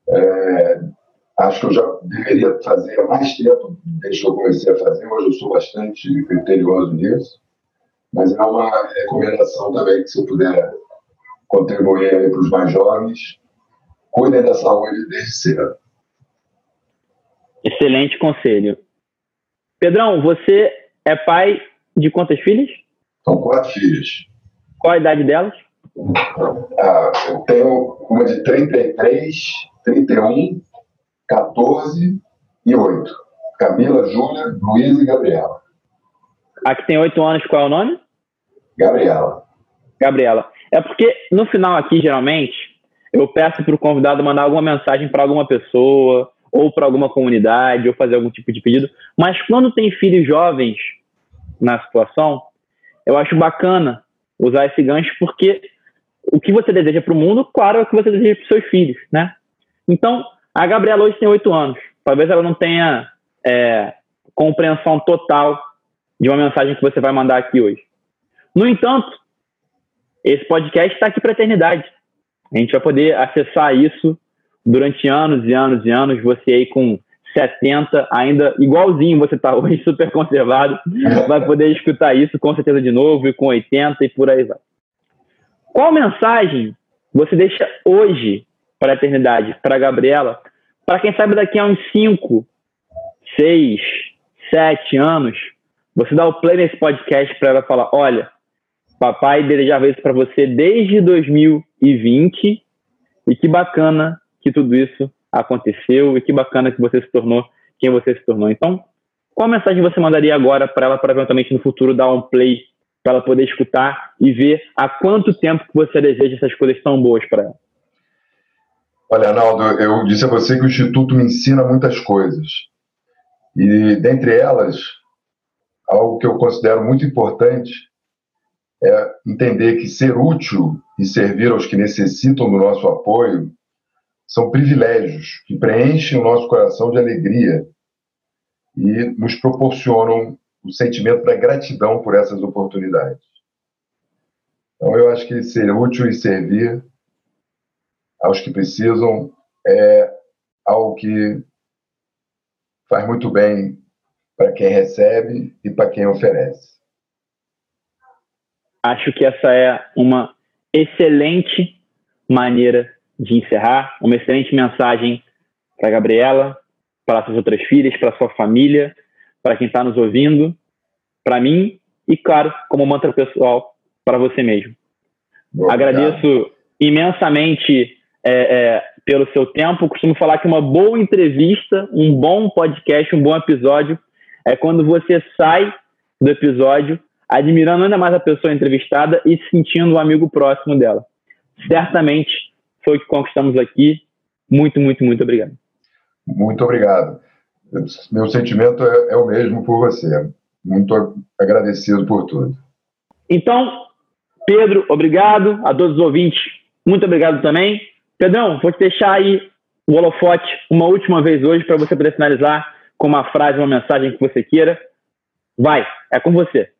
é, acho que eu já deveria fazer há mais tempo desde que eu comecei a fazer, hoje eu sou bastante criterioso nisso, mas é uma recomendação também que se eu puder contribuir para os mais jovens, cuidem da saúde desde cedo. Excelente conselho. Pedrão, você é pai de quantas filhas? São quatro filhas. Qual a idade delas? Ah, eu tenho uma de 33, 31, 14 e 8. Camila, Júlia, Luiz e Gabriela. A que tem 8 anos, qual é o nome? Gabriela. Gabriela. É porque no final aqui, geralmente, eu peço para o convidado mandar alguma mensagem para alguma pessoa, ou para alguma comunidade, ou fazer algum tipo de pedido. Mas quando tem filhos jovens na situação, eu acho bacana usar esse gancho, porque o que você deseja para o mundo, claro, é o que você deseja para os seus filhos, né? Então, a Gabriela hoje tem oito anos. Talvez ela não tenha é, compreensão total de uma mensagem que você vai mandar aqui hoje. No entanto, esse podcast está aqui para a eternidade. A gente vai poder acessar isso durante anos e anos e anos. Você aí com 70, ainda igualzinho você está hoje, super conservado, vai poder escutar isso com certeza de novo, e com 80 e por aí vai. Qual mensagem você deixa hoje para a eternidade, para Gabriela, para quem sabe daqui a uns 5, 6, 7 anos, você dá o play nesse podcast para ela falar: olha, papai desejava isso para você desde 2020 e que bacana que tudo isso aconteceu e que bacana que você se tornou quem você se tornou. Então, qual mensagem você mandaria agora para ela para eventualmente no futuro dar um play para ela poder escutar e ver há quanto tempo que você deseja essas coisas tão boas para ela? Olha, Arnaldo, eu disse a você que o Instituto me ensina muitas coisas. E dentre elas, algo que eu considero muito importante é entender que ser útil e servir aos que necessitam do nosso apoio são privilégios que preenchem o nosso coração de alegria e nos proporcionam o sentimento da gratidão por essas oportunidades. Então, eu acho que ser útil e servir aos que precisam é algo que faz muito bem para quem recebe e para quem oferece. Acho que essa é uma excelente maneira de encerrar, uma excelente mensagem para a Gabriela, para suas outras filhas, para sua família, para quem está nos ouvindo, para mim e, claro, como mantra pessoal, para você mesmo. Agradeço imensamente é, é, pelo seu tempo. Costumo falar que uma boa entrevista, um bom podcast, um bom episódio é quando você sai do episódio admirando ainda mais a pessoa entrevistada e se sentindo um amigo próximo dela. Certamente foi o que conquistamos aqui. Muito, muito, muito obrigado. Muito obrigado. Meu sentimento é, é o mesmo por você. Muito agradecido por tudo. Então, Pedro, obrigado. A todos os ouvintes, muito obrigado também. Pedrão, vou te deixar aí o holofote uma última vez hoje para você poder finalizar com uma frase, uma mensagem que você queira. Vai, é com você.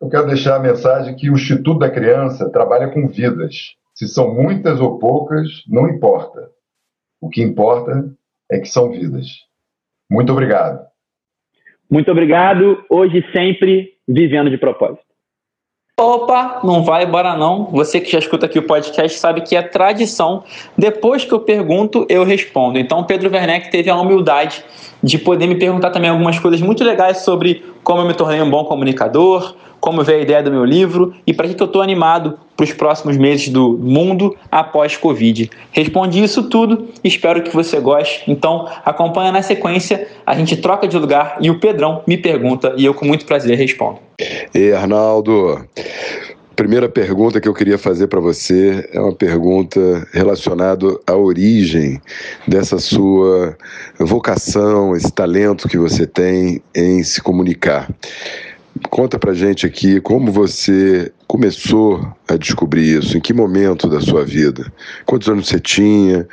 Eu quero deixar a mensagem que o Instituto da Criança trabalha com vidas. Se são muitas ou poucas, não importa. O que importa é que são vidas. Muito obrigado. Muito obrigado. Hoje sempre vivendo de propósito. Opa, não vai embora não. Você que já escuta aqui o podcast sabe que é tradição. Depois que eu pergunto, eu respondo. Então, Pedro Werneck teve a humildade de poder me perguntar também algumas coisas muito legais sobre como eu me tornei um bom comunicador, como veio a ideia do meu livro e para que eu estou animado para os próximos meses do mundo após Covid. Respondi isso tudo, espero que você goste. Então, acompanha na sequência, a gente troca de lugar e o Pedrão me pergunta e eu com muito prazer respondo. E Arnaldo, primeira pergunta que eu queria fazer para você é uma pergunta relacionada à origem dessa sua vocação, esse talento que você tem em se comunicar. Conta pra gente aqui como você começou a descobrir isso, em que momento da sua vida? Quantos anos você tinha?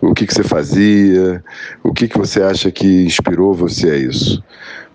O que, que você fazia? O que, que você acha que inspirou você a isso?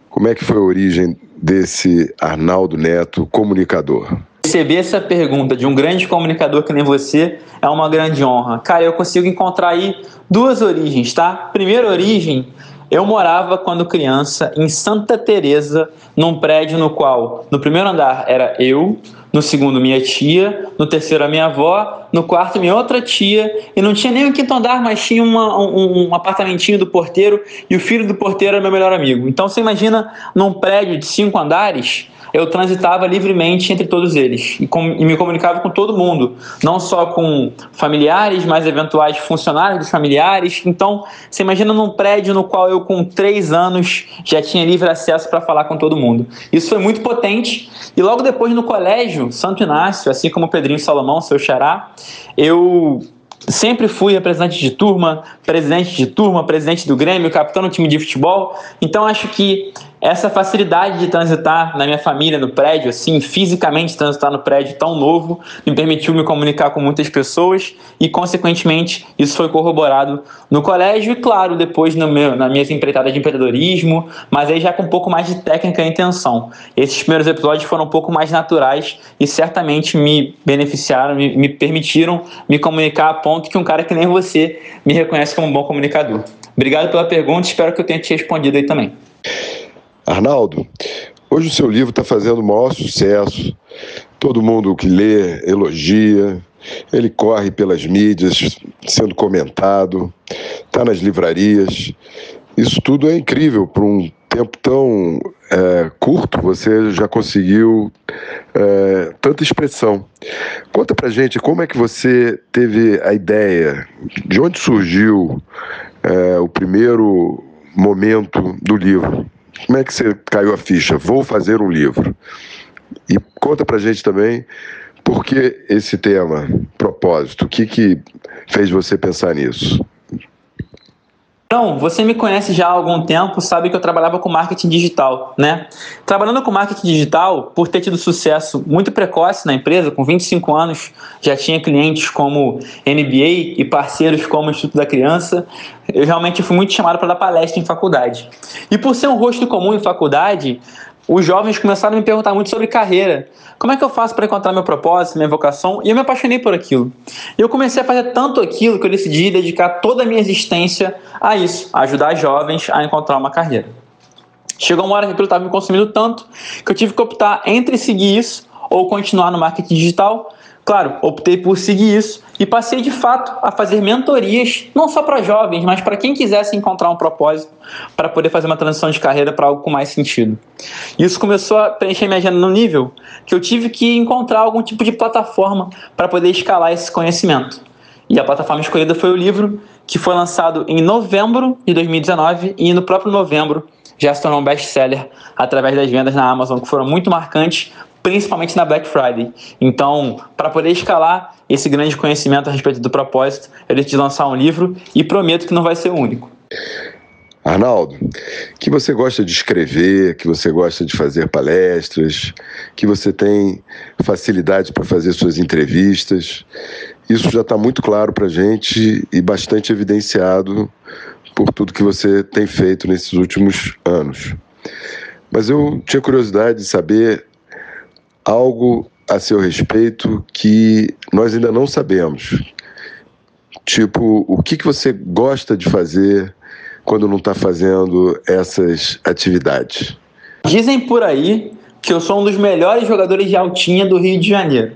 Como é que foi a origem desse Arnaldo Neto, comunicador? Receber essa pergunta de um grande comunicador que nem você é uma grande honra. Cara, eu consigo encontrar aí duas origens, tá? Primeira origem eu morava quando criança em Santa Teresa, num prédio no qual no primeiro andar era eu, no segundo minha tia, no terceiro a minha avó, no quarto minha outra tia, e não tinha nem o quinto andar, mas tinha uma, um, um, apartamentinho do porteiro, e o filho do porteiro era meu melhor amigo. Então você imagina num prédio de cinco andares, eu transitava livremente entre todos eles e, com, e, me comunicava com todo mundo, não só com familiares, mas eventuais funcionários dos familiares. Então, você imagina num prédio no qual eu, com três anos, já tinha livre acesso para falar com todo mundo. Isso foi muito potente. E logo depois, no colégio Santo Inácio, assim como Pedrinho Salomão, seu xará, eu sempre fui representante de turma, presidente de turma, presidente do Grêmio, capitão do time de futebol. Então acho que essa facilidade de transitar na minha família, no prédio, assim, fisicamente transitar no prédio tão novo, me permitiu me comunicar com muitas pessoas e, consequentemente, isso foi corroborado no colégio e, claro, depois no meu, na minhas empreitadas de empreendedorismo, mas aí já com um pouco mais de técnica e intenção. Esses primeiros episódios foram um pouco mais naturais e certamente me beneficiaram, me, me permitiram me comunicar a ponto que um cara que nem você me reconhece como um bom comunicador. Obrigado pela pergunta, espero que eu tenha te respondido aí também. Arnaldo, hoje o seu livro está fazendo o maior sucesso. Todo mundo que lê elogia, ele corre pelas mídias, sendo comentado, está nas livrarias. Isso tudo é incrível para um tempo tão é, curto. Você já conseguiu é, tanta expressão. Conta para gente como é que você teve a ideia, de onde surgiu é, o primeiro momento do livro. Como é que você caiu a ficha? Vou fazer um livro. E conta pra gente também por que esse tema, propósito, o que, que fez você pensar nisso? Então, você me conhece já há algum tempo, sabe que eu trabalhava com marketing digital, né? Trabalhando com marketing digital, por ter tido sucesso muito precoce na empresa, com 25 anos, já tinha clientes como NBA e parceiros como Instituto da Criança, eu realmente fui muito chamado para dar palestra em faculdade. E por ser um rosto comum em faculdade, os jovens começaram a me perguntar muito sobre carreira. Como é que eu faço para encontrar meu propósito, minha vocação? E eu me apaixonei por aquilo. E eu comecei a fazer tanto aquilo que eu decidi dedicar toda a minha existência a isso, a ajudar jovens a encontrar uma carreira. Chegou uma hora que aquilo estava me consumindo tanto que eu tive que optar entre seguir isso ou continuar no marketing digital, Claro, optei por seguir isso e passei de fato a fazer mentorias, não só para jovens, mas para quem quisesse encontrar um propósito para poder fazer uma transição de carreira para algo com mais sentido. Isso começou a preencher minha agenda no nível que eu tive que encontrar algum tipo de plataforma para poder escalar esse conhecimento. E a plataforma escolhida foi o livro, que foi lançado em novembro de 2019 e no próprio novembro já se tornou um best-seller através das vendas na Amazon, que foram muito marcantes principalmente na Black Friday. Então, para poder escalar esse grande conhecimento a respeito do propósito, eu decidi lançar um livro e prometo que não vai ser o único. Arnaldo, que você gosta de escrever, que você gosta de fazer palestras, que você tem facilidade para fazer suas entrevistas. Isso já está muito claro para a gente e bastante evidenciado por tudo que você tem feito nesses últimos anos. Mas eu tinha curiosidade de saber algo a seu respeito que nós ainda não sabemos. Tipo, o que, que você gosta de fazer quando não está fazendo essas atividades? Dizem por aí que eu sou um dos melhores jogadores de altinha do Rio de Janeiro.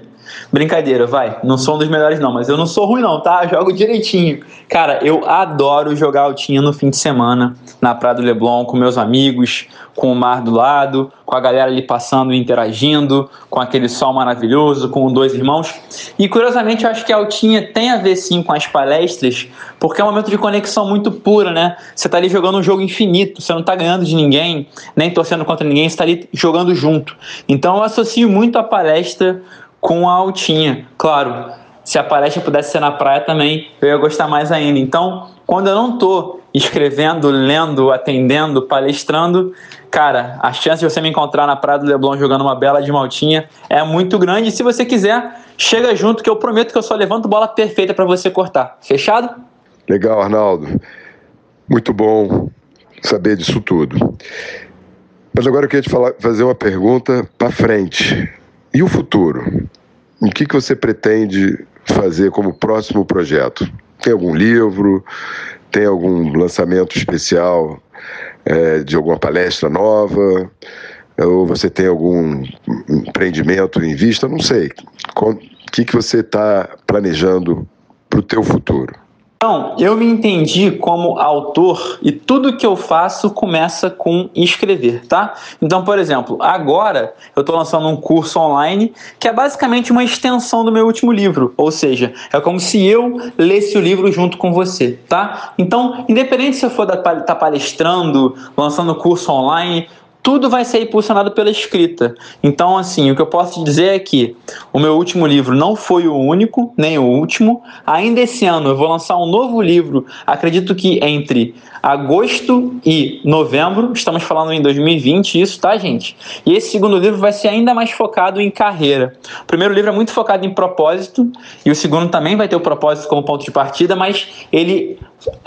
Brincadeira, vai. Não sou um dos melhores, não, mas eu não sou ruim, não, tá? Jogo direitinho. Cara, eu adoro jogar altinha no fim de semana, na Praia do Leblon, com meus amigos, com o mar do lado, com a galera ali passando e interagindo, com aquele sol maravilhoso, com dois irmãos. E curiosamente, eu acho que a altinha tem a ver sim com as palestras, porque é um momento de conexão muito pura, né? Você tá ali jogando um jogo infinito, você não tá ganhando de ninguém, nem torcendo contra ninguém, você tá ali jogando junto. Então eu associo muito a palestra com a altinha. Claro, se a palestra pudesse ser na praia também, eu ia gostar mais ainda. Então, quando eu não estou escrevendo, lendo, atendendo, palestrando, cara, a chance de você me encontrar na praia do Leblon jogando uma bela de maltinha é muito grande. E se você quiser, chega junto que eu prometo que eu só levanto bola perfeita para você cortar. Fechado? Legal, Arnaldo. Muito bom saber disso tudo. Mas agora eu queria te falar, fazer uma pergunta para frente. E o futuro? O que, que você pretende fazer como próximo projeto? Tem algum livro? Tem algum lançamento especial é, de alguma palestra nova? Ou você tem algum empreendimento em vista? Não sei. O que, que você está planejando para o teu futuro? Então, eu me entendi como autor e tudo que eu faço começa com escrever, tá? Então, por exemplo, agora eu estou lançando um curso online que é basicamente uma extensão do meu último livro, ou seja, é como se eu lesse o livro junto com você, tá? Então, independente se eu for estar tá palestrando, lançando curso online, tudo vai ser impulsionado pela escrita. Então, assim, o que eu posso dizer é que o meu último livro não foi o único, nem o último. Ainda esse ano eu vou lançar um novo livro, acredito que entre agosto e novembro, estamos falando em 2020, isso, tá, gente? E esse segundo livro vai ser ainda mais focado em carreira. O primeiro livro é muito focado em propósito, e o segundo também vai ter o propósito como ponto de partida, mas ele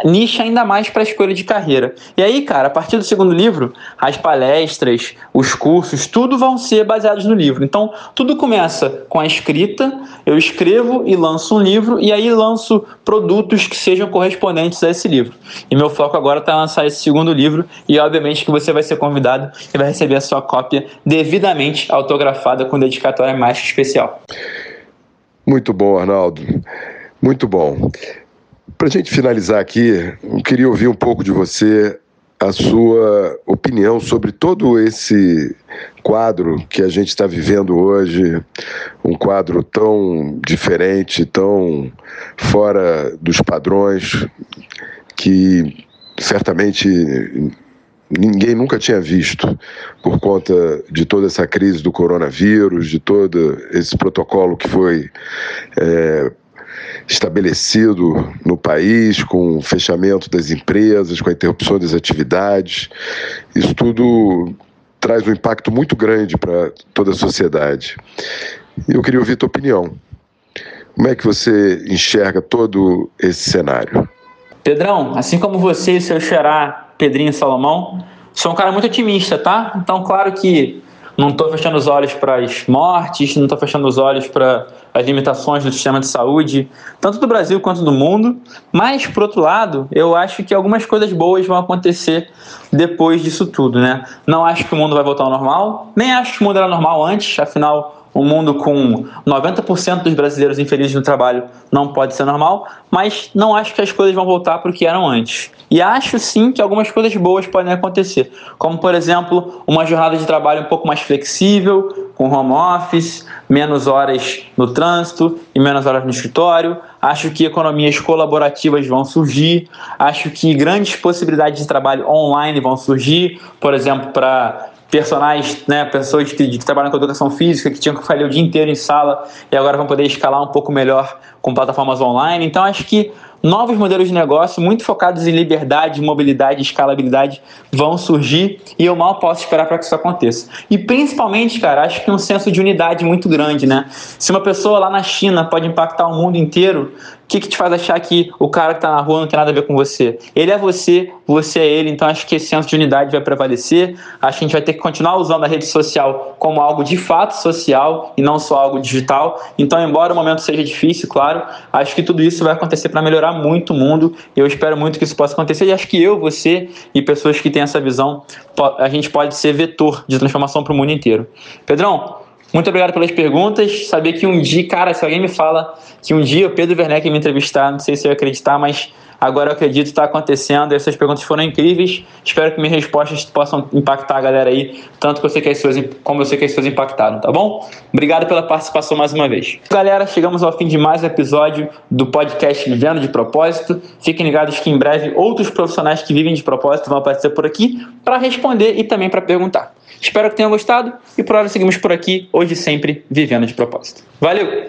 nicha ainda mais para a escolha de carreira. E aí, cara, a partir do segundo livro, as palestras, os cursos, tudo vão ser baseados no livro. Então, tudo começa com a escrita, eu escrevo e lanço um livro, e aí lanço produtos que sejam correspondentes a esse livro. E meu foco agora está lançar esse segundo livro, e obviamente que você vai ser convidado e vai receber a sua cópia devidamente autografada com dedicatória mais especial. Muito bom, Arnaldo. Muito bom. Para a gente finalizar aqui, eu queria ouvir um pouco de você a sua opinião sobre todo esse quadro que a gente está vivendo hoje, um quadro tão diferente, tão fora dos padrões, que certamente ninguém nunca tinha visto por conta de toda essa crise do coronavírus, de todo esse protocolo que foi é, estabelecido no país, com o fechamento das empresas, com a interrupção das atividades. Isso tudo traz um impacto muito grande para toda a sociedade. Eu queria ouvir tua opinião. Como é que você enxerga todo esse cenário? Pedrão, assim como você e seu xará Pedrinho Salomão, sou um cara muito otimista, tá? Então, claro que não estou fechando os olhos para as mortes, não estou fechando os olhos para as limitações do sistema de saúde, tanto do Brasil quanto do mundo. Mas, por outro lado, eu acho que algumas coisas boas vão acontecer depois disso tudo, né? Não acho que o mundo vai voltar ao normal, nem acho que o mundo era normal antes, afinal, um mundo com 90% dos brasileiros infelizes no trabalho não pode ser normal, mas não acho que as coisas vão voltar para o que eram antes. E acho sim que algumas coisas boas podem acontecer, como por exemplo, uma jornada de trabalho um pouco mais flexível, com home office, menos horas no trânsito e menos horas no escritório. Acho que economias colaborativas vão surgir, acho que grandes possibilidades de trabalho online vão surgir, por exemplo, para personagens, né, pessoas que, que, trabalham com educação física, que tinham que fazer o dia inteiro em sala e agora vão poder escalar um pouco melhor com plataformas online. Então, acho que novos modelos de negócio muito focados em liberdade, mobilidade, escalabilidade vão surgir e eu mal posso esperar para que isso aconteça. E principalmente, cara, acho que um senso de unidade muito grande, né? Se uma pessoa lá na China pode impactar o mundo inteiro, o que, que te faz achar que o cara que está na rua não tem nada a ver com você? Ele é você, você é ele, então acho que esse senso de unidade vai prevalecer. Acho que a gente vai ter que continuar usando a rede social como algo de fato social e não só algo digital. Então, embora o momento seja difícil, claro, acho que tudo isso vai acontecer para melhorar muito o mundo. Eu espero muito que isso possa acontecer. E acho que eu, você e pessoas que têm essa visão, a gente pode ser vetor de transformação para o mundo inteiro. Pedrão, muito obrigado pelas perguntas. Sabia que um dia, cara, se alguém me fala que um dia o Pedro Werneck me entrevistar, não sei se eu ia acreditar, mas agora eu acredito que está acontecendo. Essas perguntas foram incríveis. Espero que minhas respostas possam impactar a galera aí, tanto que eu sei que as suas, como eu sei que as suas impactaram, tá bom? Obrigado pela participação mais uma vez. Galera, chegamos ao fim de mais um episódio do podcast Vivendo de Propósito. Fiquem ligados que em breve outros profissionais que vivem de propósito vão aparecer por aqui para responder e também para perguntar. Espero que tenham gostado e por hora seguimos por aqui, hoje sempre vivendo de propósito. Valeu!